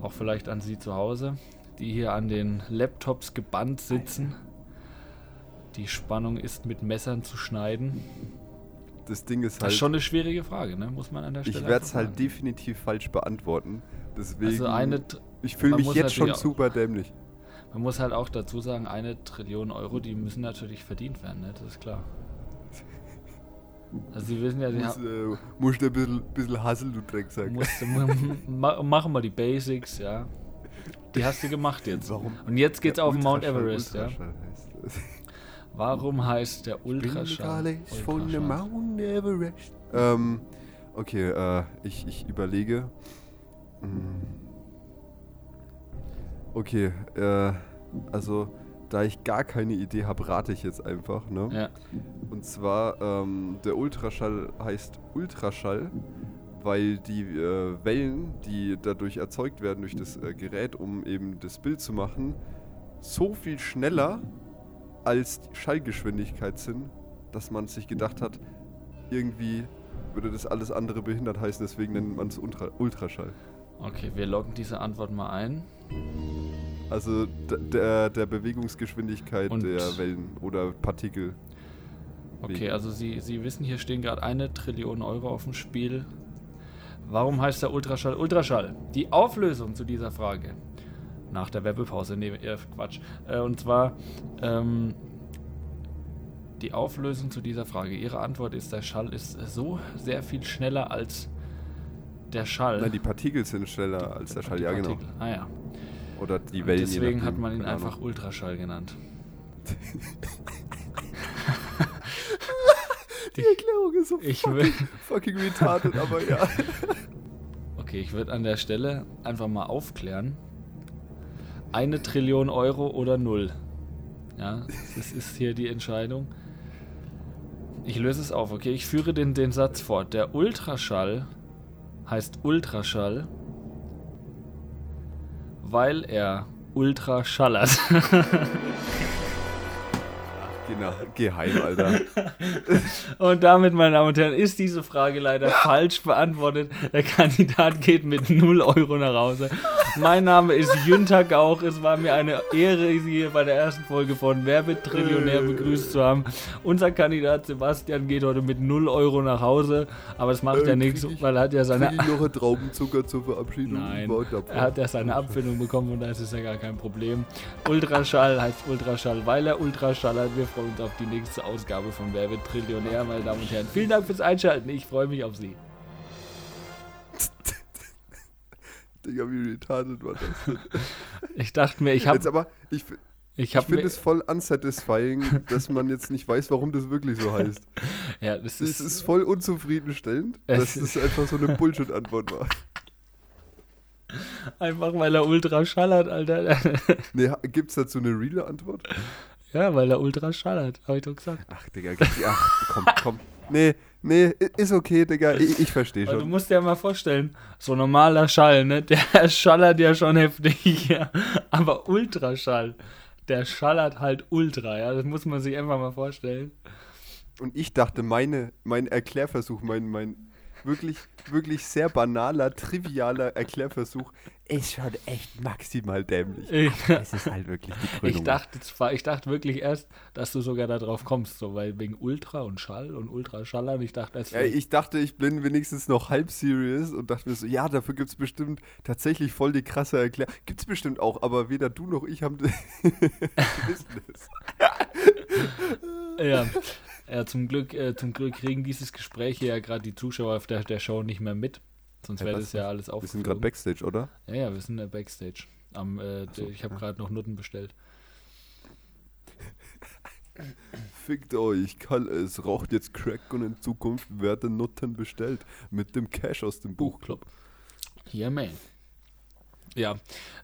Auch vielleicht an Sie zu Hause, die hier an den Laptops gebannt sitzen. Die Spannung ist mit Messern zu schneiden. das Ding ist Das halt. ist schon eine schwierige Frage, ne? muss man an der Stelle ich werde es halt definitiv falsch beantworten. Deswegen. Also eine, ich fühle mich jetzt schon super dämlich. man muss halt auch dazu sagen, eine Trillion Euro, die müssen natürlich verdient werden, ne? das ist klar. Also Sie wissen ja, Sie Muss, äh, musst du ein bisschen, bisschen hasseln, du Drecksack. musst, ma, machen wir die Basics, ja. Die hast du gemacht jetzt. Warum? Und jetzt geht's der auf Mount Everest, ja. Heißt das. Warum heißt der Ultraschall? Bin von der? Mount Everest. Ähm, okay, äh, ich, ich überlege. Hm. Okay, äh, also da ich gar keine Idee habe, rate ich jetzt einfach, ne? Ja, Und zwar, ähm, der Ultraschall heißt Ultraschall, weil die äh, Wellen, die dadurch erzeugt werden durch das äh, Gerät, um eben das Bild zu machen, so viel schneller als Schallgeschwindigkeit sind, dass man sich gedacht hat, irgendwie würde das alles andere behindert heißen, deswegen nennt man es Ultra Ultraschall. okay, wir loggen diese Antwort mal ein. Also der, der Bewegungsgeschwindigkeit Und- der Wellen oder Partikel. Okay, also Sie, Sie wissen, hier stehen gerade eine Trillion Euro auf dem Spiel. Warum heißt der Ultraschall Ultraschall? Die Auflösung zu dieser Frage. Nach der Werbepause, nee, äh, Quatsch. Äh, und zwar, ähm, die Auflösung zu dieser Frage. Ihre Antwort ist, der Schall ist so sehr viel schneller als der Schall. Nein, die Partikel sind schneller als der Schall, Die ja genau. Ah ja. Oder die Und Wellen. deswegen hat man ihn Ahnung. einfach Ultraschall genannt. Die Erklärung ist so Ich fucking, fucking retarded, aber ja. Okay, ich würde an der Stelle einfach mal aufklären. Eine Trillion Euro oder null. Ja, das ist hier die Entscheidung. Ich löse es auf, okay? Ich führe den, den Satz fort. Der Ultraschall heißt Ultraschall, weil er ultra schallert. Genau, geh heim, Alter. Und damit, meine Damen und Herren, ist diese Frage leider falsch beantwortet. Der Kandidat geht mit 0 Euro nach Hause. Mein Name ist Jünter Gauch. Es war mir eine Ehre, Sie hier bei der ersten Folge von Wer wird Trillionär begrüßt zu haben. Unser Kandidat Sebastian geht heute mit 0 Euro nach Hause. Aber das macht Äh, ja nichts, krieg ich- weil er hat ja seine... Ich noch einen Traubenzucker zur Verabschiedung? Nein, er hat ja seine Abfindung bekommen und da ist es ja gar kein Problem. Ultraschall heißt Ultraschall, weil er Ultraschall hat. Wir freuen uns auf die nächste Ausgabe von Wer wird Trillionär, meine Damen und Herren. Vielen Dank fürs Einschalten. Ich freue mich auf Sie. Digga, wie retarded war das denn? Ich dachte mir, ich Jetzt habe aber, ich, ich ich finde es voll unsatisfying, dass man jetzt nicht weiß, warum das wirklich so heißt. ja, das Es ist, ist voll unzufriedenstellend, Es dass ist- das einfach so eine Bullshit-Antwort war. einfach, weil er Ultraschall hat, Alter. Nee, gibt's dazu eine reale Antwort? ja, weil er Ultraschall hat, habe ich doch gesagt. Ach, Digga, ach, komm, komm. Nee, nee, ist okay, Digga, ich, ich verstehe Aber du schon. musst dir mal vorstellen, so normaler Schall, ne, der schallert ja schon heftig, ja. Aber Ultraschall, der schallert halt ultra, ja. Das muss man sich einfach mal vorstellen. Und ich dachte, meine, mein Erklärversuch, mein, mein, wirklich, wirklich sehr banaler, trivialer Erklärversuch ist schon echt maximal dämlich. Es ist halt wirklich die Krönung. Ich dachte, zwar, ich dachte wirklich erst, dass du sogar darauf kommst, so, weil wegen Ultra und Schall und Ultraschall. Und ich dachte, ja, ich dachte, ich bin wenigstens noch halb serious und dachte mir so, ja, dafür gibt es bestimmt tatsächlich voll die krasse Erklärung. Gibt es bestimmt auch, aber weder du noch ich haben wissen es. ja. ja, zum Glück, äh, zum Glück kriegen dieses Gespräch hier ja gerade die Zuschauer auf der, der Show nicht mehr mit. Sonst wäre das ja alles auf. Wir sind gerade Backstage, oder? Ja, ja, wir sind äh, Backstage. Am, äh, so, ich habe ja. gerade noch Nutten bestellt. Fickt euch, Karl, es raucht jetzt Crack und in Zukunft werden Nutten bestellt. Mit dem Cash aus dem Buchclub. Ja, yeah, man. Ja,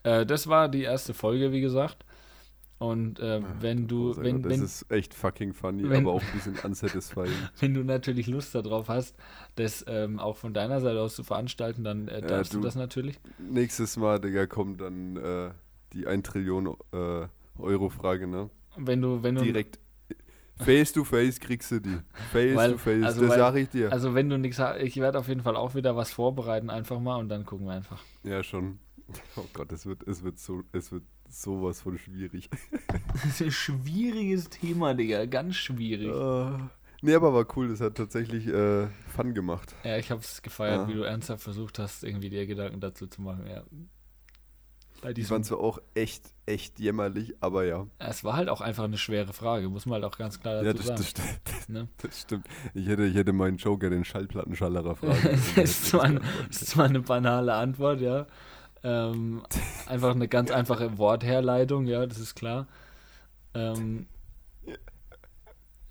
äh, das war die erste Folge, wie gesagt. Und äh, wenn du. Wenn, das wenn, ist echt fucking funny, wenn, aber auch ein bisschen unsatisfying. wenn du natürlich Lust darauf hast, das ähm, auch von deiner Seite aus zu veranstalten, dann äh, darfst ja, du, du, das natürlich. Nächstes Mal, Digga, kommt dann äh, die 1 Trillion äh, Euro Frage, ne? Wenn du, wenn du. Direkt. Face to face kriegst du die. Face weil, to face, also das sage ich dir. Also wenn du nichts hast, ich werde auf jeden Fall auch wieder was vorbereiten, einfach mal und dann gucken wir einfach. Ja, schon. Oh Gott, es wird, es wird so, es wird sowas von schwierig. Das ist ein schwieriges Thema, Digga. Ganz schwierig. Uh, nee, aber war cool. Das hat tatsächlich äh, Fun gemacht. Ja, ich habe es gefeiert, ja. wie du ernsthaft versucht hast, irgendwie dir Gedanken dazu zu machen. Ja. Die waren zwar auch echt, echt jämmerlich, aber ja. Es war halt auch einfach eine schwere Frage, muss man halt auch ganz klar dazu ja, das, sagen. Das stimmt. Ne? das stimmt. Ich hätte, ich hätte meinen Joker den Schallplattenschallerer fragen. das, ist zwar das ist zwar eine banale Antwort, ja. Ähm, einfach eine ganz einfache Wortherleitung, ja, das ist klar. Ähm,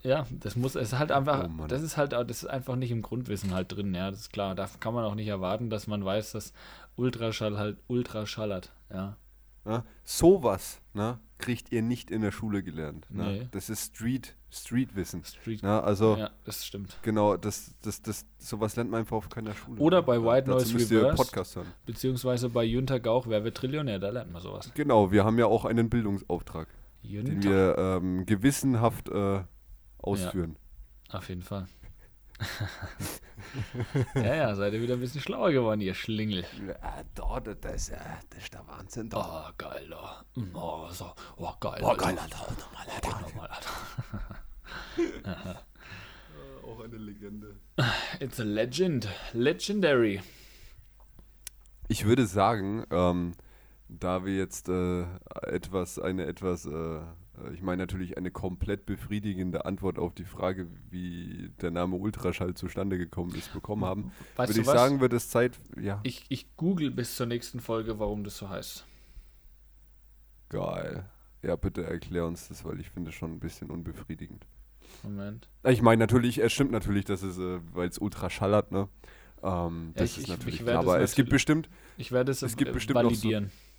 ja, das muss, es ist halt einfach, oh das ist halt, das ist einfach nicht im Grundwissen halt drin, ja, das ist klar. Da kann man auch nicht erwarten, dass man weiß, dass Ultraschall halt Ultraschallert, ja. ja sowas, ne, kriegt ihr nicht in der Schule gelernt. Ne? Nee. Das ist Street, Streetwissen. Street, ne? also, ja, das stimmt. Genau, das, das, das, sowas lernt man einfach auf keiner Schule. Oder bei White Noise Reverse, Podcast hören. beziehungsweise bei Jünter Gauch, Wer wird Trillionär, da lernt man sowas. Genau, wir haben ja auch einen Bildungsauftrag, Jünter. den wir ähm, gewissenhaft äh, ausführen. Ja, auf jeden Fall. ja, ja, seid ihr wieder ein bisschen schlauer geworden, ihr Schlingel. Ja, da, das, das, das ist der Wahnsinn. Da. Oh, geil, da. Oh, so. oh geil. Oh, geil, Alter. Nochmal, Alter. Nochmal, Alter. Auch eine Legende. It's a legend. Legendary. Ich würde sagen, ähm, da wir jetzt äh, etwas, eine etwas äh, äh, ich meine natürlich eine komplett befriedigende Antwort auf die Frage, wie der Name Ultraschall zustande gekommen ist, bekommen haben. Weißt Würde ich was? sagen, wird es Zeit, ja. Ich, ich google bis zur nächsten Folge, warum das so heißt. Geil. Ja, bitte erklär uns das, weil ich finde es schon ein bisschen unbefriedigend. Moment. Ich meine natürlich, es stimmt natürlich, dass es, äh, weil es Ultraschall hat, ne? Ähm, ja, das ich, ist natürlich klar, aber es gibt bestimmt. Ich werde es, es gibt bestimmt validieren. Noch so,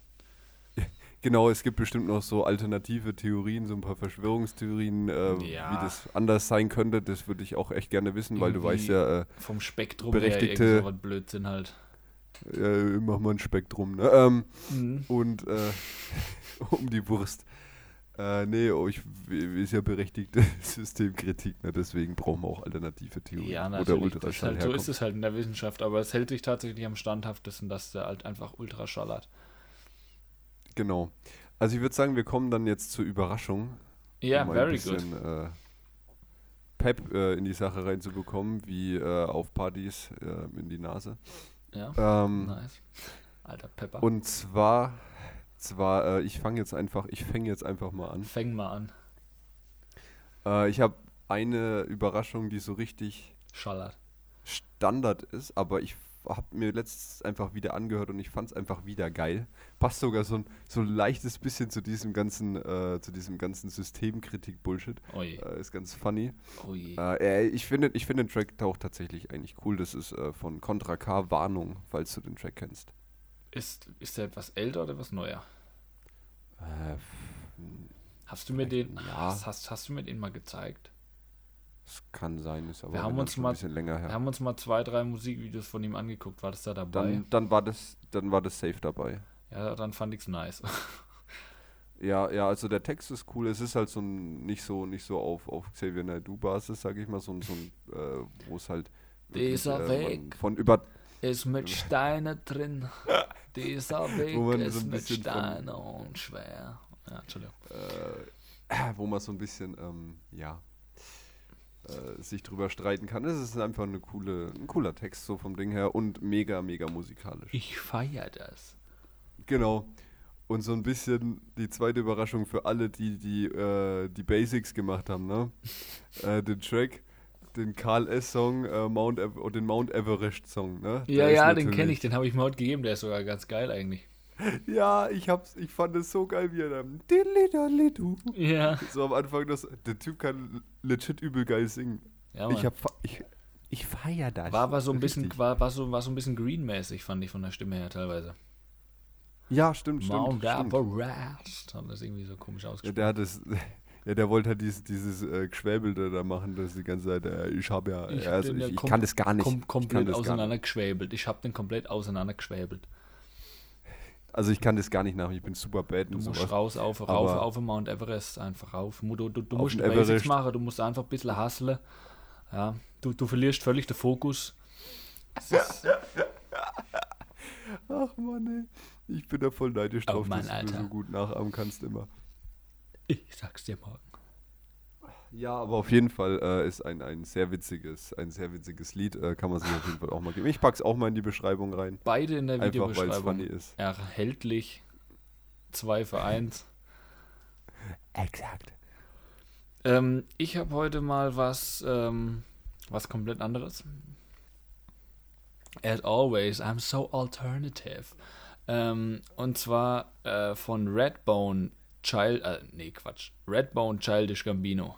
Genau, es gibt bestimmt noch so alternative Theorien, so ein paar Verschwörungstheorien, äh, ja. wie das anders sein könnte. Das würde ich auch echt gerne wissen, weil du weißt ja. Äh, vom Spektrum berechtigte, her so Blödsinn halt. Äh, mach mal ein Spektrum, ne? Ähm, mhm. Und äh, um die Wurst. Äh, nee, oh, ich, ist ja berechtigte Systemkritik, ne? deswegen brauchen wir auch alternative Theorien. Ja, natürlich. Oder Ultraschall halt, so ist es halt in der Wissenschaft, aber es hält sich tatsächlich am standhaftesten, dass der halt einfach Ultraschall hat. Genau. Also ich würde sagen, wir kommen dann jetzt zur Überraschung. Ja, um very bisschen, good. Äh, Pep äh, in die Sache reinzubekommen, wie äh, auf Partys äh, in die Nase. Ja, ähm, nice. Alter Pepper. Und zwar, zwar äh, ich fange jetzt einfach, ich fange jetzt einfach mal an. Fäng mal an. Äh, ich habe eine Überraschung, die so richtig Schallert. Standard ist, aber ich habe mir letztens einfach wieder angehört und ich fand es einfach wieder geil. Passt sogar so ein, so ein leichtes bisschen zu diesem ganzen, äh, zu diesem ganzen Systemkritik-Bullshit. Äh, ist ganz funny. Äh, ich finde ich find den Track auch tatsächlich eigentlich cool. Das ist äh, von Contra K Warnung, falls du den Track kennst. Ist, ist der etwas älter oder etwas neuer? Äh, hast du mir den, ja. hast, hast, hast du mir den mal gezeigt? Das kann sein, ist aber wir haben uns mal, ein bisschen länger her. Wir haben uns mal zwei, drei Musikvideos von ihm angeguckt. War das da dabei? Dann, dann war das, dann war das safe dabei. Ja, dann fand ich es nice. ja, ja, also der Text ist cool. Es ist halt so ein, nicht so, nicht so auf, auf Xavier Naidoo Basis, sage ich mal, so, so ein, äh, wo es halt Dieser wirklich, Weg. von über Ist mit Steinen drin. Dieser Weg ist so mit Steinen und schwer. Ja, Entschuldigung. äh, wo man so ein bisschen, ähm, ja, äh, sich drüber streiten kann. Es ist einfach eine coole, ein cooler Text so vom Ding her und mega, mega musikalisch. Ich feiere das. Genau. Und so ein bisschen die zweite Überraschung für alle, die die, äh, die Basics gemacht haben, ne? äh, den Track, den Karl S-Song, äh, Mount den Mount Everest-Song, ne? Ja, Der ja, den kenne ich, den habe ich mir heute gegeben, der ist sogar ganz geil eigentlich. Ja, ich hab's, ich fand es so geil, wie er dann. Ja. so am Anfang, das, der Typ kann legit übel geil singen. ja Mann. ich hab, ich, ich feier das. war aber so ein bisschen, war, war, so, war so ein bisschen greenmäßig, fand ich von der Stimme her teilweise. Ja, stimmt, stimmt. Mount stimmt. Everest. Hat das irgendwie so komisch Ja, ausgesprochen. der hat das, ja, der wollte halt dieses, dieses äh, Geschwäbelte da machen, das die ganze Zeit, äh, ich habe ja, Ich ja, hab also ja ich, ich kann das gar nicht. Kom komplett auseinandergeschwäbelt. Ich habe den komplett auseinandergeschwäbelt. Also ich kann das gar nicht nachmachen, ich bin super bad Du musst sowas. raus, auf, rauf, auf den Mount Everest, einfach rauf. Du, du, du musst Basics machen, du musst einfach ein bisschen hustlen. Ja, du, du verlierst völlig den Fokus. Ach Mann, ey. Ich bin da voll neidisch Oh drauf, Mann, dass du Alter. mir so gut nachahmen kannst immer. ich sag's dir morgen. Ja, aber auf jeden Fall äh, ist ein, ein sehr witziges, ein sehr witziges Lied, äh, kann man sich auf jeden Fall auch mal geben. Ich pack's auch mal in die Beschreibung rein, Beide in der einfach Videobeschreibung funny ist. erhältlich. 2 für 1. Exakt. Ähm, ich habe heute mal was, ähm, was komplett anderes. As always, I'm so alternative. Ähm, und zwar äh, von Redbone Child, äh, nee, Quatsch. Redbone Childish Gambino.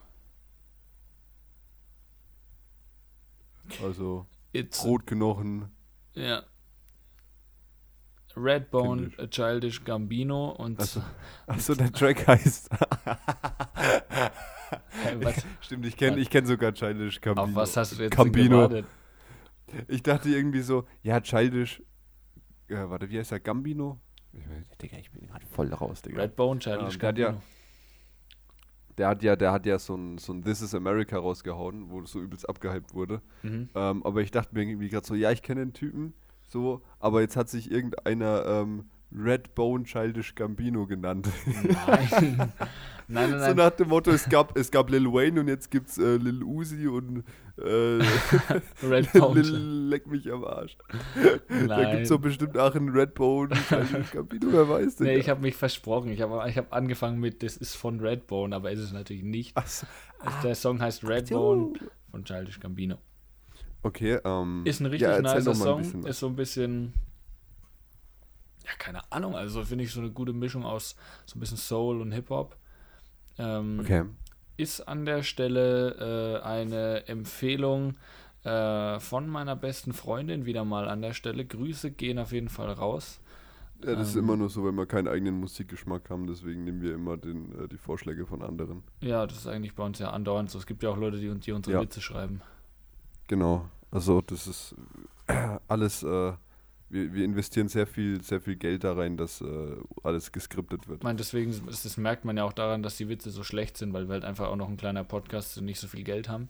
Also It's, Brotknochen. ja. Redbone Kindisch. äh, Childish Gambino und Achso, achso der Track heißt. was, Stimmt, ich kenne ich kenn sogar Childish Gambino. auf was hast du jetzt Gambino. gewartet? Ich dachte irgendwie so, ja, Childish. Ja, warte, wie heißt er? Gambino? Ich, Digga, ich bin gerade voll raus, Digga. Redbone Childish Ähm, hat ja- Gambino. Der hat ja, der hat ja so ein, so ein This is America rausgehauen, wo das so übelst abgehypt wurde. Mhm. Ähm, aber ich dachte mir irgendwie gerade so, ja, ich kenne den Typen, so, aber jetzt hat sich irgendeiner ähm, Redbone Childish Gambino genannt. Nein. nein, nein, so nein. nach dem Motto, es gab, es gab Lil Wayne und jetzt gibt's äh, Lil Uzi und äh, Redbone. Lil Leck mich am Arsch. Da Nein. gibt's doch bestimmt auch einen Redbone Childish Gambino, wer weiß denn. Nee, ich habe mich versprochen. Ich habe ich hab angefangen mit, das ist von Redbone, aber ist es natürlich nicht. Ach so. Also der Song heißt Redbone von Childish Gambino. Okay, ähm. Ist ein richtig ja, nicer Song. Ist so ein bisschen. Keine Ahnung. Also finde ich so eine gute Mischung aus so ein bisschen Soul und Hip-Hop. Ähm, Okay. Ist an der Stelle äh, eine Empfehlung äh, von meiner besten Freundin wieder mal an der Stelle. Grüße gehen auf jeden Fall raus. Ja, das ist Ähm, immer nur so, wenn wir keinen eigenen Musikgeschmack haben, deswegen nehmen wir immer den, äh, die Vorschläge von anderen. Ja, das ist eigentlich bei uns ja andauernd so. Es gibt ja auch Leute, die, uns- die unsere Ja. Witze schreiben. Genau. Also das ist äh, alles, äh, wir, wir investieren sehr viel, sehr viel Geld da rein, dass äh, alles geskriptet Ich wird. meine, deswegen, ist- das merkt man ja auch daran, dass die Witze so schlecht sind, weil wir halt einfach auch noch ein kleiner Podcast und nicht so viel Geld haben.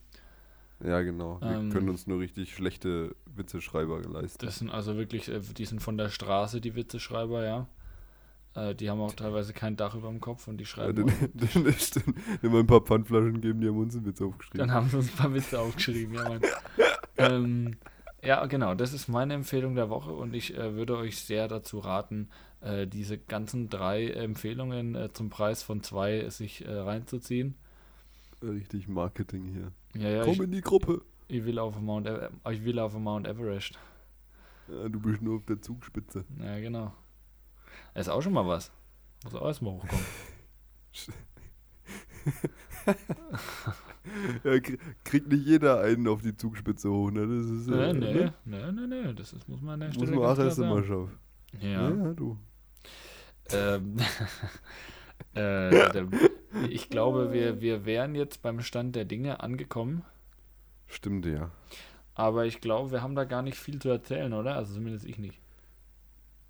Ja, genau. Wir Ähm, können uns nur richtig schlechte Witzeschreiber leisten. Das sind also wirklich, äh, die sind von der Straße, die Witzeschreiber, ja. Äh, Die haben auch teilweise kein Dach über dem Kopf und die Ja, schreiben. den, den, den, den mal ein paar Pfandflaschen geben, die haben uns einen Witz aufgeschrieben. Dann haben sie uns ein paar Witze aufgeschrieben, ja, Mann. ähm, ja, genau, das ist meine Empfehlung der Woche und ich äh, würde euch sehr dazu raten, äh, diese ganzen drei Empfehlungen äh, zum Preis von zwei sich äh, reinzuziehen. Richtig Marketing hier. Ja, ja, Komm ich, in die Gruppe. ich will auf Mount, Ever ich will auf Mount Everest. Ja, du bist nur auf der Zugspitze. Ja, genau. Das ist auch schon mal was. Muss auch erstmal hochkommen. Ja, krie- kriegt nicht jeder einen auf die Zugspitze hoch, ne? Das ist, Nee, äh, nee, ne? nee, nee, nee, das ist, muss man an der Muss Stelle man auch erst immer sagen. schaffen. Ja. ja, du. Ähm, äh, der, ich glaube, wir, wir wären jetzt beim Stand der Dinge angekommen, Stimmt, ja. aber ich glaube, wir haben da gar nicht viel zu erzählen, oder? Also zumindest ich nicht.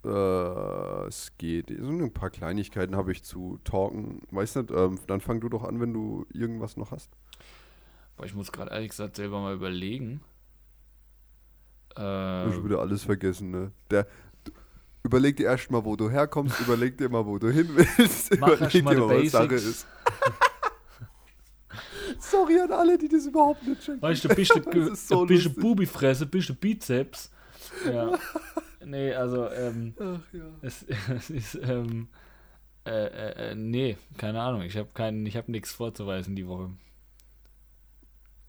Äh, es geht. So ein paar Kleinigkeiten habe ich zu talken. Weißt du, ähm, dann fang du doch an, wenn du irgendwas noch hast. Boah, ich muss gerade ehrlich gesagt selber mal überlegen. Ich hab schon Äh, wieder alles vergessen, ne? Der, du- überleg dir erst mal, wo du herkommst, überleg dir mal, wo du hin willst, Mach überleg mal dir die mal, was Sache ist. Sorry an alle, die das überhaupt nicht checken. weißt du, ein bisschen, Das ist so lustig. Bubifresse, ein bisschen Bizeps. Ja. Nee, also, ähm, Ach ja. es, es ist, ähm, äh, äh, äh, nee, keine Ahnung. Ich habe keinen, ich habe nichts vorzuweisen die Woche.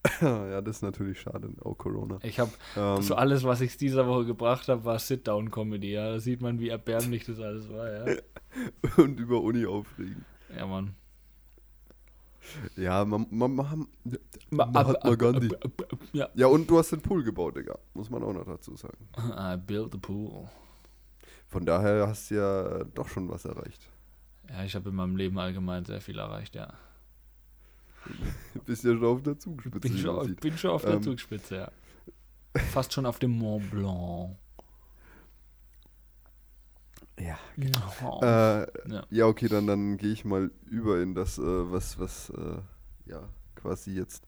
ja, das ist natürlich schade, auch Corona. Ich habe Ähm, so alles, was ich dieser Woche gebracht habe, war Sit-Down-Comedy. Ja, da sieht man, wie erbärmlich das alles war. Ja, und über Uni aufregen. ja Mann. Ja, man, man, man, Ma- Mahatma Gandhi. Ja. Ja, und du hast den Pool gebaut, Digga. Muss man auch noch dazu sagen. I built the pool. Von daher hast du ja doch schon was erreicht. Ja, ich habe in meinem Leben allgemein sehr viel erreicht, ja. Bist ja schon auf der Zugspitze. Bin schon, bin schon auf der Ähm, Zugspitze, ja. Fast schon auf dem Mont Blanc. Ja. Oh. Äh, ja. ja, okay, dann, dann gehe ich mal über in das, äh, was, was, äh, ja, quasi jetzt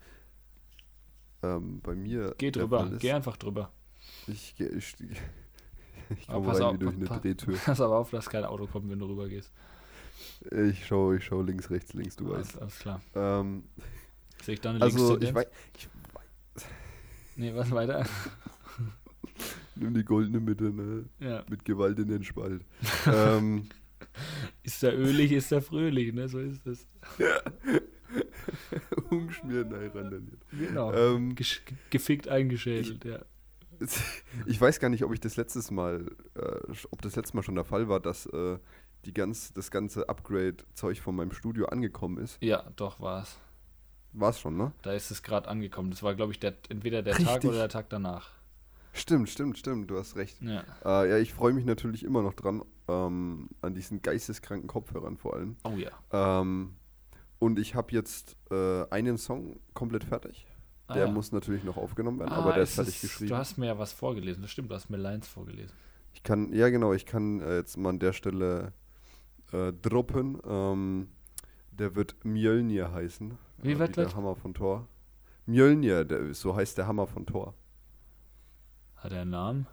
ähm, bei mir. Geh drüber, geh einfach drüber. Ich, geh- ich, ich komme rein auf, wie durch eine Drehtür. Pass aber auf, dass kein Auto kommt, wenn du rüber gehst. Ich schaue ich schau links, rechts, links, du weißt. Alles, alles klar. Ähm, Sehe ich da eine also, ich Linkstendenz? weiß, ich Nee, was weiter? nimm die goldene Mitte, ne? ja. Mit Gewalt in den Spalt. ähm, Ist der ölig, ist der fröhlich, ne? So ist es. umschmiert, nein, randaliert. Genau. Ähm, gefickt eingeschädelt, ja. ich weiß gar nicht, ob ich das letztes Mal, äh, ob das letztes Mal schon der Fall war, dass äh, die ganz, das ganze Upgrade-Zeug von meinem Studio angekommen ist. Ja, doch war's. War es schon, ne? Da ist es gerade angekommen. Das war, glaube ich, der, entweder der Tag Richtig. oder der Tag danach. Stimmt, stimmt, stimmt, du hast recht. Ja. Äh, ja, ich freue mich natürlich immer noch dran, ähm, an diesen geisteskranken Kopfhörern vor allem. Oh ja. Ähm, und ich habe jetzt äh, einen Song komplett fertig. Ah, Der ja. muss natürlich noch aufgenommen werden, Ah, aber der ist fertig ist- geschrieben. Du hast mir ja was vorgelesen. Das stimmt, du hast mir Lines vorgelesen. Ich kann, ja genau, ich kann äh, jetzt mal an der Stelle äh, droppen. Ähm, der wird Mjölnir heißen. Wie äh, wird der? Hammer von Thor. Mjölnir, der, so heißt der Hammer von Thor. Hat er einen Namen?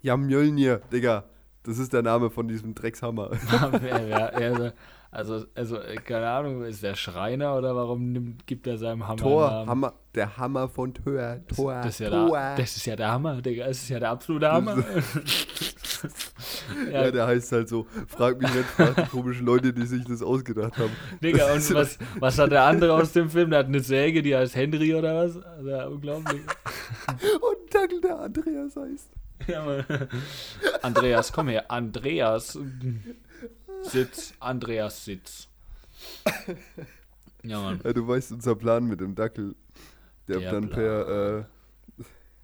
Ja, Mjölnir, Digga. Das ist der Name von diesem Dreckshammer. Also, also, äh, keine Ahnung, ist der Schreiner oder warum nimmt, gibt er seinem Hammer Namen? Hammer, der Hammer von Thor. Thor, das, ist ja Thor. der, das ist ja der Hammer, Digga. Das ist ja der absolute Hammer. ja, ja, der heißt halt so. Frag mich nicht, frag die komischen Leute, die sich das ausgedacht haben. Digga, und was, was hat der andere aus dem Film? Der hat eine Säge, die heißt Henry oder was? Also, unglaublich. Und Dackel, der Andreas heißt. Ja, Mann. Andreas, komm her. Andreas. Sitz. Andreas Sitz. Ja, Mann. Ja, du weißt unser Plan mit dem Dackel. Der, Der dann Plan. per, äh,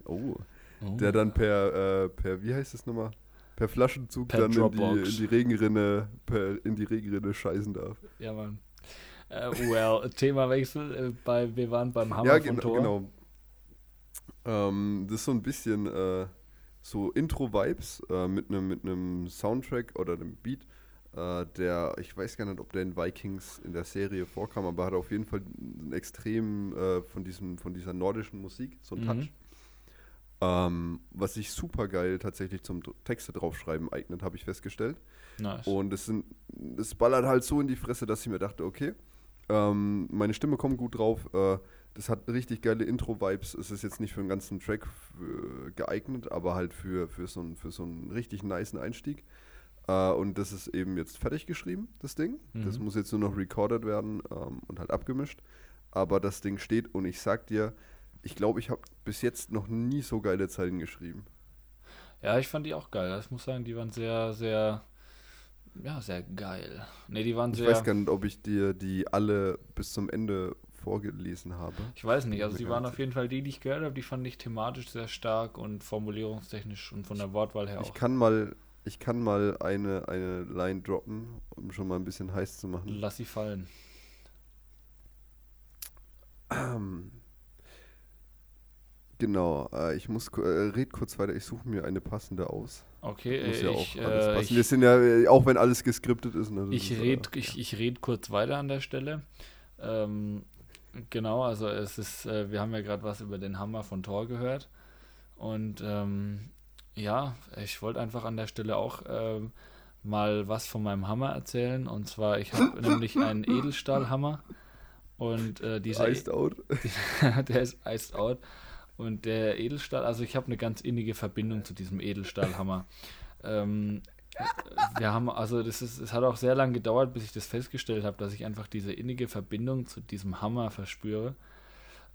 oh, Oh. der dann per, äh, per, wie heißt das nochmal? Per Flaschenzug Per dann in die, in die Regenrinne, per, in die Regenrinne scheißen darf. Ja, Mann. Äh, well, Themawechsel. Äh, bei, wir waren beim Hammer ja, von Thor. genau. Ähm, das ist so ein bisschen äh, so Intro-Vibes äh, mit einem mit einem Soundtrack oder einem Beat, äh, der, ich weiß gar nicht, ob der in Vikings in der Serie vorkam, aber hat auf jeden Fall einen extrem äh, von, diesem, von dieser nordischen Musik, so ein Mhm. Touch. Ähm, was sich super geil tatsächlich zum Texte draufschreiben eignet, habe ich festgestellt. Nice. Und es, sind, es ballert halt so in die Fresse, dass ich mir dachte, okay, ähm, meine Stimme kommt gut drauf. Äh, das hat richtig geile Intro-Vibes. Es ist jetzt nicht für einen ganzen Track äh, geeignet, aber halt für, für, so, einen, für so einen richtig niceen Einstieg. Äh, und das ist eben jetzt fertig geschrieben, das Ding. Das Mhm. muss jetzt nur noch recorded werden ähm, und halt abgemischt. Aber das Ding steht und ich sag dir, ich glaube, ich habe bis jetzt noch nie so geile Zeilen geschrieben. Ja, ich fand die auch geil. Ich muss sagen, die waren sehr, sehr, ja, sehr geil. Ne, die waren Ich sehr, weiß gar nicht, ob ich dir die alle bis zum Ende vorgelesen habe. ich weiß nicht, also die waren auf jeden Fall die, die ich gehört habe, die fand ich thematisch sehr stark und formulierungstechnisch und von der Wortwahl her Ich auch. kann mal, ich kann mal eine, eine Line droppen, um schon mal ein bisschen heiß zu machen. Lass sie fallen. Genau, äh, ich muss, äh, red kurz weiter, ich suche mir eine passende aus. Okay, Muss äh, ja ich, auch alles äh, passen. ich, Wir sind ja, äh, auch wenn alles geskriptet ist. Ne, Ich ist, red, äh, ich, ich red kurz weiter an der Stelle. Ähm, genau, also es ist, äh, wir haben ja gerade was über den Hammer von Thor gehört. Und ähm, ja, ich wollte einfach an der Stelle auch ähm, mal was von meinem Hammer erzählen. Und zwar, ich habe nämlich einen Edelstahlhammer. Und äh, dieser. Iced out. der ist iced out. Und der Edelstahl, also ich habe eine ganz innige Verbindung zu diesem Edelstahlhammer. ähm, wir haben, also das ist, es hat auch sehr lange gedauert, bis ich das festgestellt habe, dass ich einfach diese innige Verbindung zu diesem Hammer verspüre.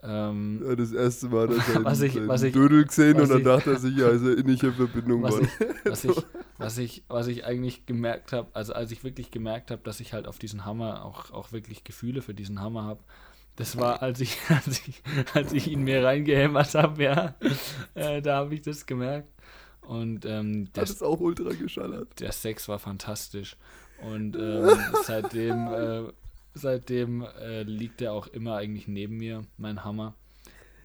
Ähm, Ja, das erste Mal, dass er Was ich- was ich- Dödel gesehen und dann ich- dachte er sich, ja, ist eine innige Verbindung, was was ich, was ich, was ich eigentlich gemerkt habe, also als ich wirklich gemerkt habe, dass ich halt auf diesen Hammer auch, auch wirklich Gefühle für diesen Hammer habe, das war, als ich, als ich, als ich ihn mir reingehämmert habe, ja, äh, da habe ich das gemerkt. Und ähm, Hat das, es auch ultra geschallert. der Sex war fantastisch. Und ähm, seitdem, äh, seitdem äh, liegt er auch immer eigentlich neben mir, mein Hammer.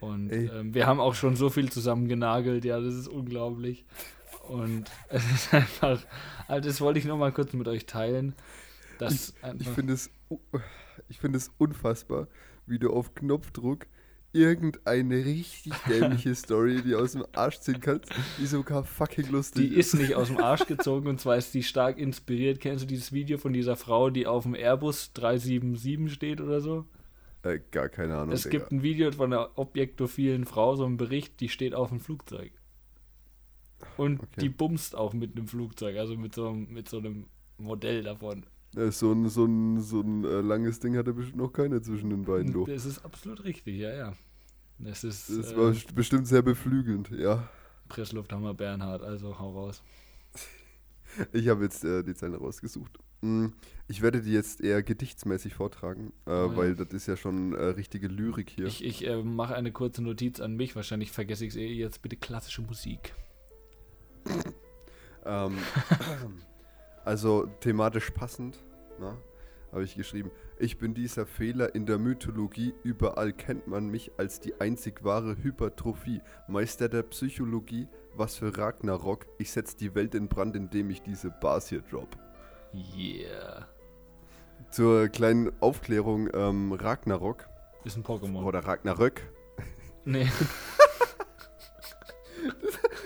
Und ähm, wir haben auch schon so viel zusammen genagelt, ja, das ist unglaublich. Und es ist einfach, also das wollte ich noch mal kurz mit euch teilen. Ich einfach, finde es, ich finde es unfassbar, wie du auf Knopfdruck irgendeine richtig dämliche Story, die aus dem Arsch ziehen kannst, die sogar fucking lustig die ist nicht aus dem Arsch gezogen und zwar ist die stark inspiriert. Kennst du dieses Video von dieser Frau, die auf dem Airbus 377 steht oder so? Äh, gar keine Ahnung. Es Digga. gibt ein Video von einer objektophilen Frau, so ein Bericht, die steht auf dem Flugzeug. Und Okay. die bumst auch mit einem Flugzeug, also mit so, mit so einem Modell davon. Äh, so ein, so ein, so ein äh, langes Ding hat er bestimmt noch keine zwischen den beiden, du. Das ist absolut richtig, ja, ja. Das ist Das äh, war st- bestimmt sehr beflügelnd, ja. Presslufthammer Bernhard, also hau raus. Ich habe jetzt äh, die Zeilen rausgesucht. Mm, Ich werde die jetzt eher gedichtsmäßig vortragen, äh, Oh ja. weil das ist ja schon äh, richtige Lyrik hier. Ich, ich äh, mache eine kurze Notiz an mich, wahrscheinlich vergesse ich es eh jetzt bitte klassische Musik. Ähm, also thematisch passend, ne, habe ich geschrieben. Ich bin dieser Fehler in der Mythologie. Überall kennt man mich als die einzig wahre Hypertrophie. Meister der Psychologie. Was für Ragnarok. Ich setz die Welt in Brand, indem ich diese Bars hier drop. Yeah. Zur kleinen Aufklärung, ähm, Ragnarok Ist ein Pokémon. oder Ragnarök. Nee.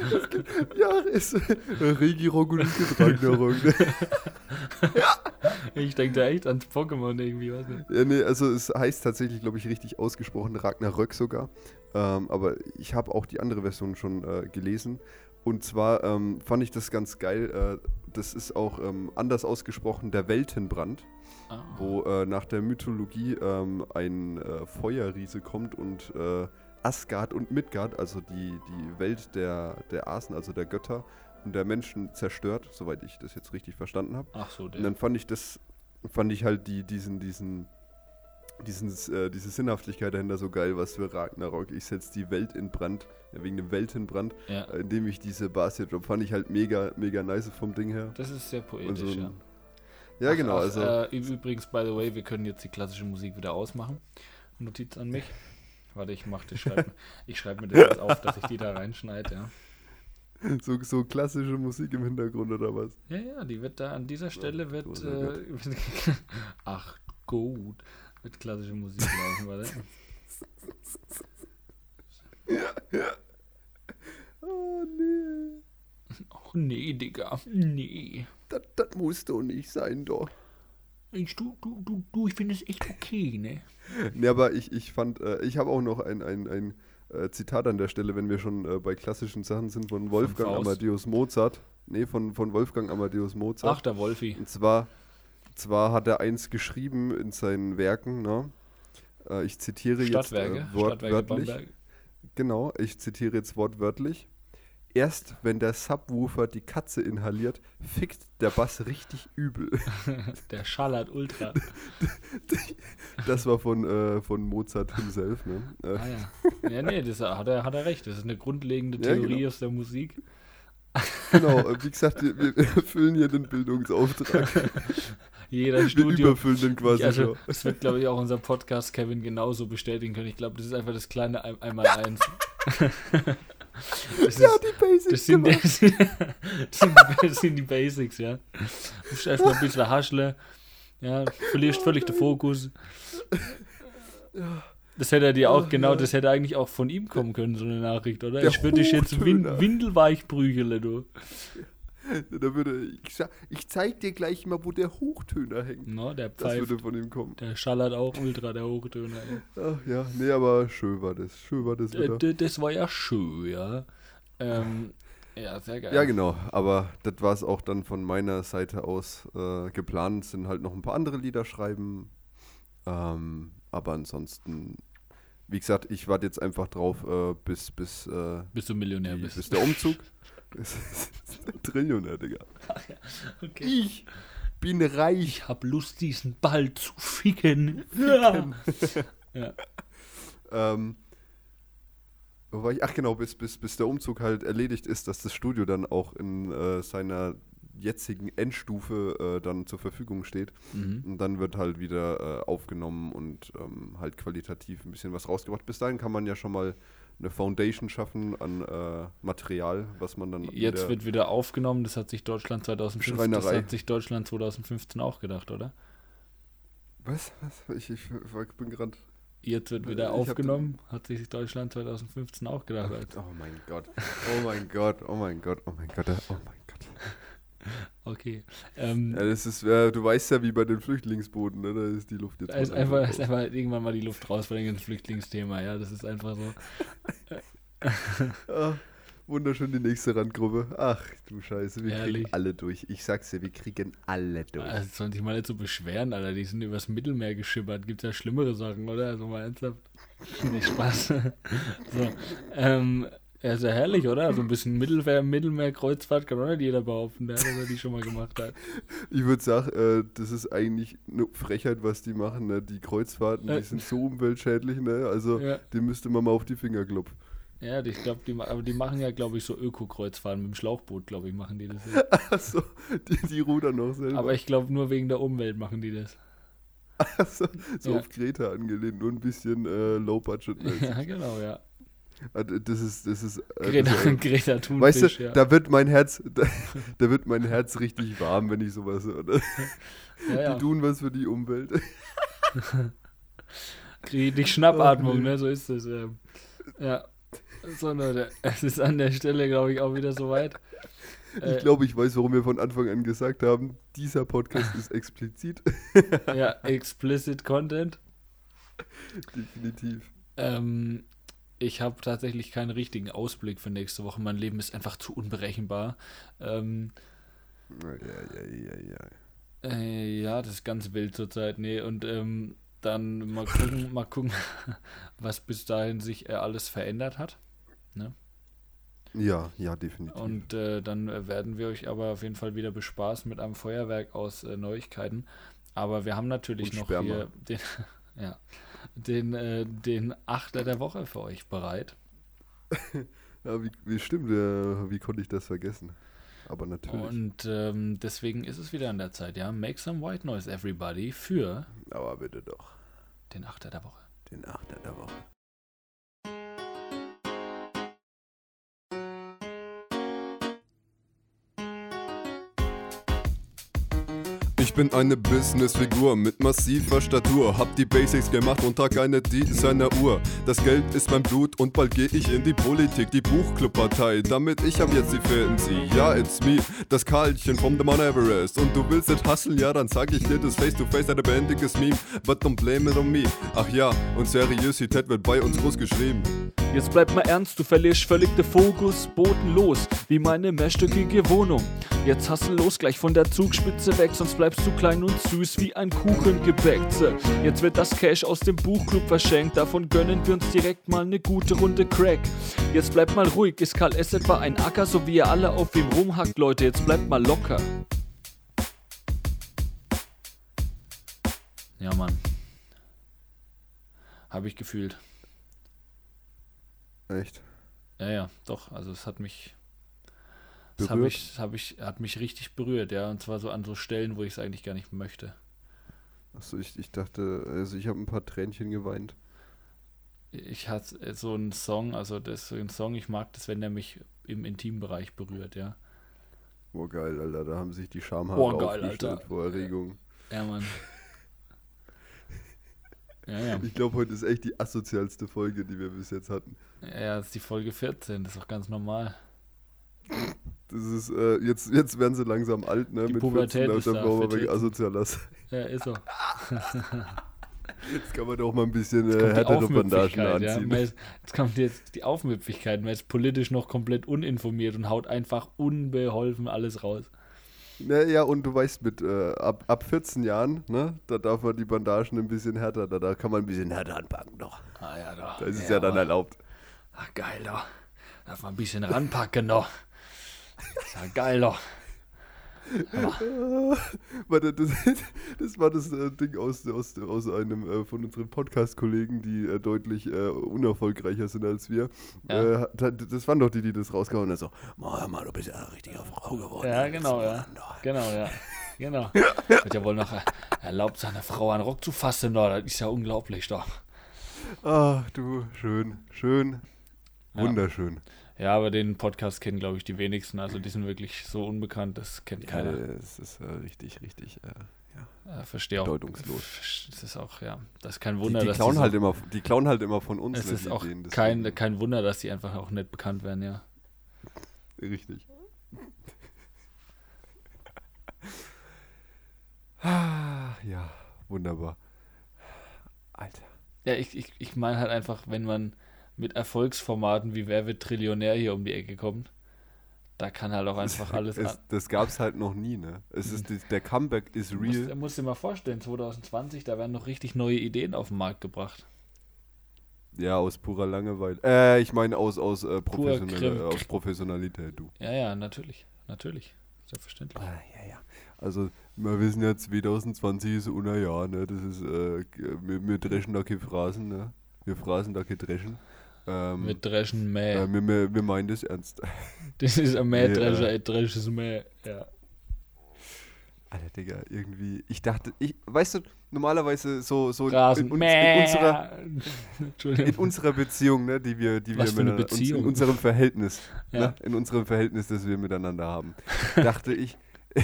Ja, ist Regierung und Ragnarok. ne? Ich denke da echt ans Pokémon irgendwie, weiß nicht. Ja, nee, also es heißt tatsächlich, glaube ich, richtig ausgesprochen, Ragnarök sogar. Ähm, aber ich habe auch die andere Version schon äh, gelesen. Und zwar ähm, fand ich das ganz geil. Äh, das ist auch ähm, anders ausgesprochen, der Weltenbrand, Ah. wo äh, nach der Mythologie ähm, ein äh, Feuerriese kommt und äh, Asgard und Midgard, also die, die Welt der, der Asen, also der Götter und der Menschen zerstört, soweit ich das jetzt richtig verstanden habe. Ach so, Und der. dann fand ich das, fand ich halt die, diesen, diesen, diesen, äh, diese Sinnhaftigkeit dahinter so geil, was für Ragnarok. Ich setze die Welt in Brand, ja, wegen dem Weltenbrand, Ja, äh, indem ich diese Bars hier drop. Fand ich halt mega, mega nice vom Ding her. das ist sehr Und poetisch, so ein- ja. ja, Ach, genau, ach, also. Äh, übrigens, by the way, wir können jetzt die klassische Musik wieder ausmachen. Notiz an mich. Warte, ich mach das, schreib, ich schreibe mir das jetzt auf, dass ich die da reinschneide, ja. So, so klassische Musik im Hintergrund oder was? Ja, ja, die wird da an dieser Stelle wird. oh Äh, ach gut, wird klassische Musik laufen, warte. Oh nee. Ach nee, Digga. Nee. Das, das muss doch nicht sein, doch. Ich, du, du, du, du, ich finde es echt okay, ne? Nee, aber ich, ich fand, äh, ich habe auch noch ein, ein, ein äh, Zitat an der Stelle, wenn wir schon äh, bei klassischen Sachen sind, von Wolfgang Faust? Amadeus Mozart. Nee, von, von Wolfgang Amadeus Mozart. Ach, der Wolfi. Und zwar, zwar hat er eins geschrieben in seinen Werken, ne? Äh, ich zitiere Stadtwerke. jetzt äh, wortwörtlich. Genau, ich zitiere jetzt wortwörtlich. Erst wenn der Subwoofer die Katze inhaliert, fickt der Bass richtig übel. Der schallert ultra. Das war von, äh, von Mozart himself, ne? Äh, Ah ja. Ja, nee, das hat er, hat er recht. Das ist eine grundlegende Ja, Theorie genau. aus der Musik. genau, äh, wie gesagt, wir, wir erfüllen hier den Bildungsauftrag. Jeder Wir Studio. überfüllen den quasi Also, das wird, glaube ich, auch unser Podcast Kevin genauso bestätigen können. Ich glaube, das ist einfach das kleine Ein- Einmaleins. Das, Ja, ist, die Basics das, sind, gemacht. das, sind, das, sind, die Basics, ja. Du musst erstmal ein bisschen haschle, ja, verlierst völlig den Fokus. Das hätte er dir auch, Ach, genau, ja. das hätte eigentlich auch von ihm kommen können, so eine Nachricht, oder? Der ich würde dich jetzt win windelweich prügeln, du. Da würde ich, ich zeig dir gleich mal, wo der Hochtöner hängt. No, der Das pfeift. würde von ihm kommen. Der schallert auch ultra, der Hochtöner. ey. Ach ja, nee, aber schön war das. Schön war das D- wieder. d- Das war ja schön, ja. Ähm, ja, sehr geil. Ja, genau. Aber das war es auch dann von meiner Seite aus äh, geplant. Sind halt noch ein paar andere Lieder schreiben. Ähm, aber ansonsten, wie gesagt, ich warte jetzt einfach drauf, äh, bis, bis, äh, Bis du Millionär die, bist. bis der Umzug. Das ist ein Trillionär, Digga. Okay. Ich bin reich. Ich hab Lust, diesen Ball zu ficken. Ja. ja. Ähm, war ich? Ach genau, bis, bis, bis der Umzug halt erledigt ist, dass das Studio dann auch in äh, seiner jetzigen Endstufe äh, dann zur Verfügung steht. Mhm. Und dann wird halt wieder äh, aufgenommen und ähm, halt qualitativ ein bisschen was rausgebracht. Bis dahin kann man ja schon mal eine Foundation schaffen an äh, Material, was man dann Jetzt wird wieder aufgenommen, das hat sich Deutschland 2015, das hat sich Deutschland 2015 auch gedacht, oder? Was? was? Ich, ich bin gerade. Jetzt wird Ich wieder hab aufgenommen, hat sich Deutschland 2015 auch gedacht. Alter. Oh mein Gott. Oh mein Gott. Oh mein Gott. Oh mein Gott. Oh mein Gott. Okay. Ähm, Ja, das ist, äh, du weißt ja, wie bei den Flüchtlingsbooten, ne? da ist die Luft jetzt da ist einfach, langsam ist raus. einfach irgendwann mal die Luft raus bei dem Flüchtlingsthema, ja, das ist einfach so. Ah, wunderschön die nächste Randgruppe. Ach du Scheiße, wir Ehrlich. kriegen alle durch. Ich sag's dir, wir kriegen alle durch. Also sollen sich mal nicht so beschweren, Alter, die sind übers Mittelmeer geschippert. Gibt's ja schlimmere Sachen, oder? Also mal ernsthaft. Nicht Spaß. so, ähm, ja, ist ja herrlich, oder? So ein bisschen Mittelmeer, Mittelmeerkreuzfahrt kann auch nicht jeder behaupten, dass er die schon mal gemacht hat. Ich würde sagen, äh, das ist eigentlich eine Frechheit, was die machen. Ne? Die Kreuzfahrten, die sind so umweltschädlich. Ne? Also, Ja. dem müsste man mal auf die Finger klopfen. Ja, ich glaube, die, aber die machen ja, glaube ich, so Öko-Kreuzfahrten mit dem Schlauchboot, glaube ich, machen die das. Achso, die, die rudern noch selber. Aber ich glaube, nur wegen der Umwelt machen die das. Achso, so Ja. auf Greta angelehnt, nur ein bisschen äh, low-budget. Ja, genau, ja. Das ist, das ist. Äh, Greta, das ist Greta Thunfisch, Weißt du, ja. da wird mein Herz, da, da wird mein Herz richtig warm, wenn ich sowas höre. ne? ja, ja. Die tun was für die Umwelt. Die Schnappatmung, Ach, nee. ne? So ist es. Ähm. Ja. So, Leute, es ist an der Stelle, glaube ich, auch wieder soweit. Ich Äh, glaube, ich weiß, warum wir von Anfang an gesagt haben, dieser Podcast ist explizit. ja, explicit Content. Definitiv. Ähm, ich habe tatsächlich keinen richtigen Ausblick für nächste Woche. Mein Leben ist einfach zu unberechenbar. Ähm, Ja, ja, ja, ja. Äh, ja, das ist ganz wild zurzeit. Nee, und ähm, dann mal gucken, mal gucken, was bis dahin sich äh, alles verändert hat. Ja, ja, definitiv. Und äh, dann äh, werden wir euch aber auf jeden Fall wieder bespaßen mit einem Feuerwerk aus äh, Neuigkeiten. Aber wir haben natürlich Und noch Sperma. hier den, ja, den, äh, den Achter der Woche für euch bereit. ja, wie, wie stimmt, äh, wie konnte ich das vergessen? Aber natürlich. Und ähm, deswegen ist es wieder an der Zeit, ja. Make some white noise, everybody, für Aber bitte doch. den Achter der Woche. Den Achter der Woche. Ich bin eine Businessfigur mit massiver Statur. Hab die Basics gemacht und trag eine Designer-Uhr. Das Geld ist mein Blut und bald geh ich in die Politik, die Buchclub-Partei. Damit ich ab jetzt die zieh. Ja, it's me, das Karlchen vom The Mount Everest. Und du willst nicht hustlen, ja, dann sag ich dir das Face-to-Face, ein lebendiges Meme. But don't blame it on me. Ach ja, und Seriosität wird bei uns groß geschrieben. Jetzt bleib mal ernst, du verlierst völlig den Fokus, bodenlos, wie meine mehrstöckige Wohnung. Jetzt hassel los, gleich von der Zugspitze weg, sonst bleibst du klein und süß wie ein Kuchengebäck. Zäh. Jetzt wird das Cash aus dem Buchclub verschenkt, davon gönnen wir uns direkt mal eine gute Runde Crack. Jetzt bleibt mal ruhig, ist Karl S. etwa ein Acker, so wie ihr alle auf ihm rumhackt, Leute, jetzt bleibt mal locker. Ja, Mann. Hab ich gefühlt. Echt? Ja, ja, doch. Also es hat mich. Das habe ich, hab ich, hat mich richtig berührt, ja. Und zwar so an so Stellen, wo ich es eigentlich gar nicht möchte. Achso, ich, ich dachte, also ich habe ein paar Tränchen geweint. Ich hatte so einen Song, also das ist so ein Song, ich mag das, wenn der mich im Intimbereich berührt, ja. Boah, geil, Alter, da haben sich die Schamhaare Boah, geil, aufgestellt Alter. vor Erregung. Ja, Mann. Ja, ja. Ich glaube, heute ist echt die asozialste Folge, die wir bis jetzt hatten. Ja, ja, das ist die Folge 14, das ist auch ganz normal. Das ist, äh, jetzt, jetzt werden sie langsam alt, ne? Die Pubertät da, ist da brauchen wir asozialer sein. Ja, ist so. Jetzt kann man doch mal ein bisschen äh, härtere Bandagen ja. anziehen. Ist, jetzt kommt jetzt die Aufmüpfigkeit. Man ist politisch noch komplett uninformiert und haut einfach unbeholfen alles raus. Naja, und du weißt, mit äh, ab, ab 14 Jahren, ne, da darf man die Bandagen ein bisschen härter, da, da kann man ein bisschen härter anpacken noch. Ah ja, doch. Da ist es ja, dann erlaubt. Ach, geil, doch. Darf man ein bisschen ranpacken, doch. Ist ja geil, doch. Warte, das, das war das äh, Ding aus, aus, aus einem äh, von unseren Podcast-Kollegen, die äh, deutlich äh, unerfolgreicher sind als wir. Ja. Äh, da- das waren doch die, die das rausgehauen haben. So, "Ma, hör mal, du bist ja eine richtige Frau geworden. Ja, genau, ja. Mann, doch." Genau, ja. Genau. Wird ja wohl noch äh, erlaubt, seiner Frau einen Rock zu fassen, doch. Das ist ja unglaublich, doch. Ach du, schön, schön, wunderschön. Ja, aber den Podcast kennen, glaube ich, die wenigsten. Also die sind wirklich so unbekannt, das kennt Ja, keiner. es ist äh, richtig, richtig. Äh, ja. Verstehe auch. bedeutungslos. Das ist auch, ja. Das ist kein Die, Wunder, die, dass klauen die so, halt immer, die klauen halt immer von uns. Es ist die auch Ideen, kein, kein Wunder, dass die einfach auch nicht bekannt werden, ja. Richtig. Ah, ja, wunderbar. Alter. Ja, ich, ich, ich meine halt einfach, wenn man mit Erfolgsformaten wie Wer wird Trillionär hier um die Ecke kommt, da kann halt auch einfach alles. Es, das gab's halt noch nie, ne? Es ist, die- der Comeback ist musst, real. du musst dir mal vorstellen, 2020, da werden noch richtig neue Ideen auf den Markt gebracht. Ja, aus purer Langeweile. Äh, ich meine aus, aus, äh, professionelle, aus Professionalität, du. Ja, ja, natürlich. Natürlich. Selbstverständlich. Ah, ja, ja. Also, wir wissen ja, 2020 ist unser Jahr, ne? Das ist, äh, wir, wir dreschen da keine Phrasen, ne? Wir phrasen da keine Dreschen. Ähm, Mit Dreschen Mäh. äh, wir, wir, wir meinen das ernst. das ist ein Mähdrescher, ein dresches Mäh. Ja. Alter, Digga, irgendwie. Ich dachte, ich, weißt du, normalerweise so, so in, Rasen. in, Mäh. in, unserer, in unserer Beziehung, ne, die wir, die Was wir miteinander- uns- in unserem Verhältnis, Ja. ne, in unserem Verhältnis, das wir miteinander haben, dachte ich,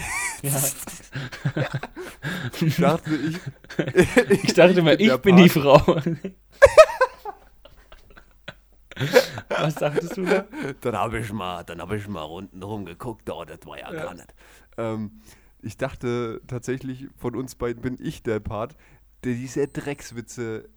dachte ich, Ich dachte mal, ich bin die. Frau. Was sagtest du da? Dann habe ich mal, dann habe ich mal unten geguckt, oh, das war ja, Ja. gar nicht. Ähm, ich dachte tatsächlich, von uns beiden bin ich der Part, der diese Dreckswitze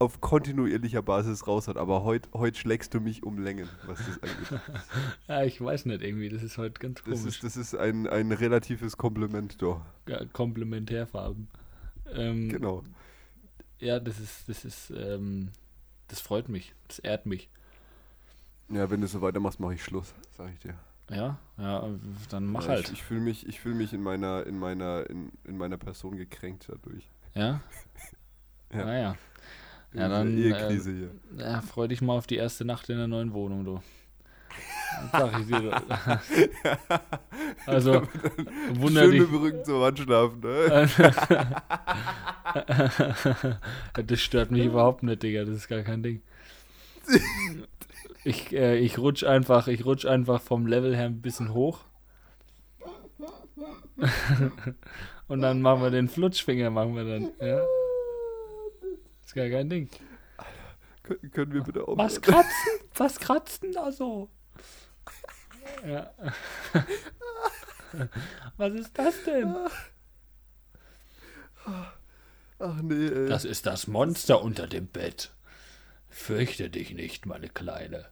auf kontinuierlicher Basis raus hat. Aber heute heut schlägst du mich um Längen, was das angeht. Ja, ich weiß nicht irgendwie, das ist heute ganz Das komisch. ist, das ist ein, ein relatives Kompliment, doch. ja, Komplementärfarben. Ähm, Genau. Ja, das ist, das ist, ähm, das freut mich, das ehrt mich. Ja, wenn du so weitermachst, mache ich Schluss, sag ich dir. Ja, ja, dann mach ja, halt. Ich, ich fühle mich, ich fühl mich in meiner, in meiner, in, in meiner Person gekränkt dadurch. Ja? Ja. Naja. In Ja, dieser dann, Ehekrise hier. Ja, freu dich mal auf die erste Nacht in der neuen Wohnung, du. Sag ich dir. also, wunder Schön dich. mit dem Rücken zur Wand schlafen, ne? das stört mich überhaupt nicht, Digga. Das ist gar kein Ding. Ich, äh, ich rutsch einfach, ich rutsch einfach vom Level her ein bisschen hoch. Und dann machen wir den Flutschfinger, machen wir dann. Ja? Ist gar kein Ding. Können, können wir bitte aufhören? Was kratzen? Was kratzen da so? Ja. Was ist das denn? Ach nee, ey. Das ist das Monster unter dem Bett. Fürchte dich nicht, meine Kleine.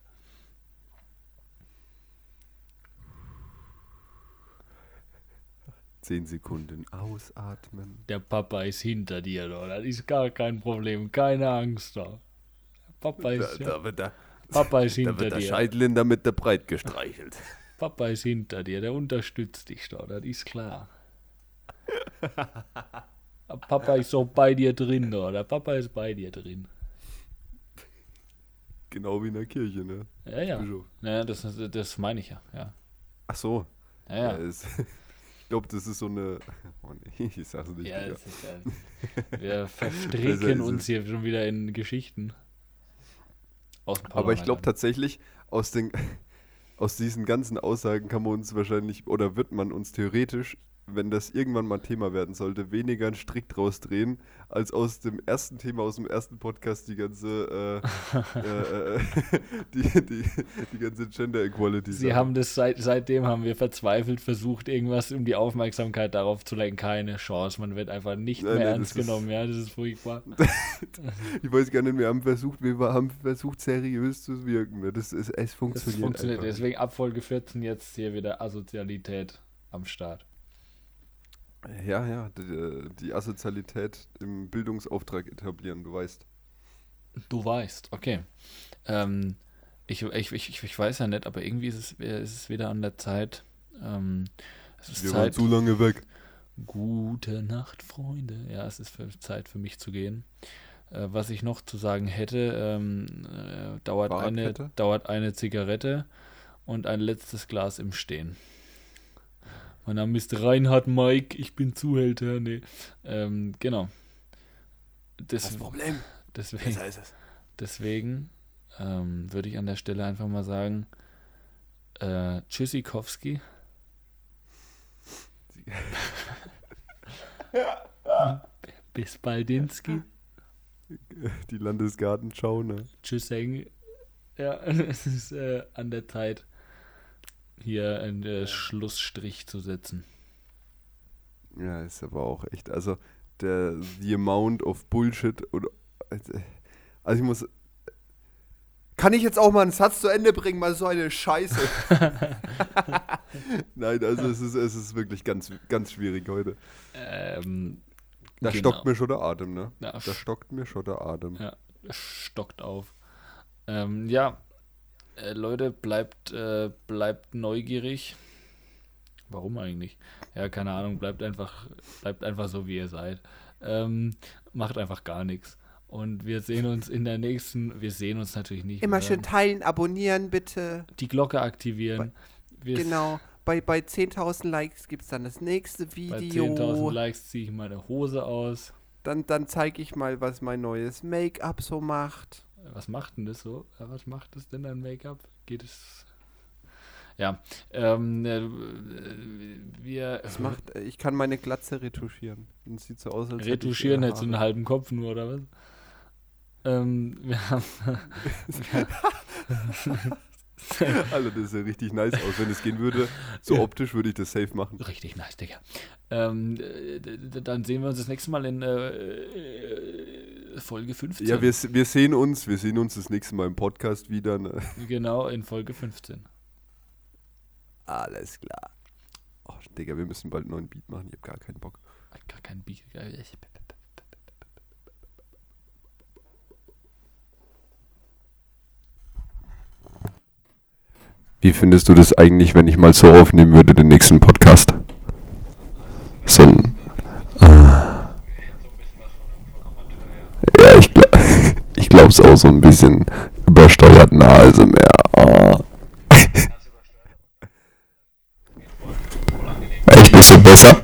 Zehn Sekunden ausatmen. Der Papa ist hinter dir, doch. Das ist gar kein Problem. Keine Angst, doch. Papa Da, ist, ja, da wird der, Papa ist da hinter wird der dir. Scheitel in der Mitte breit gestreichelt. Papa ist hinter dir. Der unterstützt dich, doch. Das ist klar. Papa ist so bei dir drin, doch. Der Papa ist bei dir drin. Genau wie in der Kirche, ne? Ja, ja. Ja, das, das meine ich ja. Ja, Ach so. ja. ja. es- ich glaube, das ist so eine. Oh nee, ich sag's nicht. Ja, ist, äh, wir verstricken uns hier schon wieder in Geschichten. Aber ich glaube tatsächlich, aus, den, aus diesen ganzen Aussagen kann man uns wahrscheinlich, oder wird man uns theoretisch wenn das irgendwann mal Thema werden sollte, weniger einen Strick draus drehen, als aus dem ersten Thema, aus dem ersten Podcast die ganze, äh, äh, äh, die, die, die ganze Gender Equality. Sie haben das seit, seitdem haben wir verzweifelt versucht, irgendwas um die Aufmerksamkeit darauf zu lenken. Keine Chance. Man wird einfach nicht Nein, mehr nein, ernst das ist- genommen. Ja, das ist furchtbar. ich weiß gar nicht, wir haben versucht, wir haben versucht, seriös zu wirken. Das ist, es Das funktioniert. funktioniert. einfach. Deswegen ab Folge 14 jetzt hier wieder Asozialität am Start. Ja, ja, die, die Asozialität im Bildungsauftrag etablieren, du weißt. Du weißt, okay. Ähm, ich, ich, ich, ich weiß ja nicht, aber irgendwie ist es, ist es wieder an der Zeit. Ähm, es ist Wir waren Zeit. zu lange weg. Gute Nacht, Freunde. Ja, es ist für, Zeit für mich zu gehen. Äh, was ich noch zu sagen hätte, ähm, äh, dauert, eine, dauert eine Zigarette und ein letztes Glas im Stehen. Mein Name ist Reinhard Mike, ich bin Zuhälter. Nee. Ähm, genau. Des, Problem. deswegen ist es. deswegen ähm, würde ich an der Stelle einfach mal sagen, äh, Tschüssikowski. Bis baldinski. Die Landesgartenschau, ne? Tschüsseng. Ja, es ist äh, an der Zeit, hier einen äh, Schlussstrich zu setzen. Ja, ist aber auch echt, also der the amount of Bullshit oder also ich muss kann ich jetzt auch mal einen Satz zu Ende bringen, mal so eine Scheiße. Nein, also es ist, es ist wirklich ganz, ganz schwierig heute. Ähm, Da Genau. stockt mir schon der Atem, ne? ja, Da stockt mir schon der Atem. Ja, stockt auf. Ähm, ja, äh, Leute, bleibt, äh, bleibt neugierig. Warum eigentlich? Ja, keine Ahnung, bleibt einfach, bleibt einfach so, wie ihr seid. Ähm, macht einfach gar nichts. Und wir sehen uns in der nächsten, wir sehen uns natürlich nicht. Immer wir schön teilen, abonnieren bitte. die Glocke aktivieren. Wir Genau. Bei, bei 10.000 Likes gibt es dann das nächste Bei Video. 10.000 Likes ziehe ich meine Hose aus. Dann, dann zeige ich mal, was mein neues Make-up so macht. Was macht denn das so? Was macht das denn an Make-up? Geht es. Ja, ähm, äh, wir Das macht, ich kann meine Glatze retuschieren. Und sieht so aus, als hätte retuschieren jetzt so einen halben Kopf nur, oder was? Ähm, wir haben. Alter, das sieht ja richtig nice aus. Wenn es gehen würde, so optisch würde ich das safe machen. Richtig nice, Digga. Ähm, äh, dann sehen wir uns das nächste Mal in äh, äh, Folge 15. Ja, wir, wir sehen uns, wir sehen uns das nächste Mal im Podcast wieder. Ne? Genau, in Folge 15. Alles klar. Oh, Digga, wir müssen bald einen neuen Beat machen. Ich hab gar keinen Bock. Gar kein Bier. Wie findest du das eigentlich, wenn ich mal so aufnehmen würde, den nächsten Podcast? So ein. Ah. Ja, ich, gl ich glaub's auch so ein bisschen übersteuert Nase mehr. Ah. Echt, bist du besser?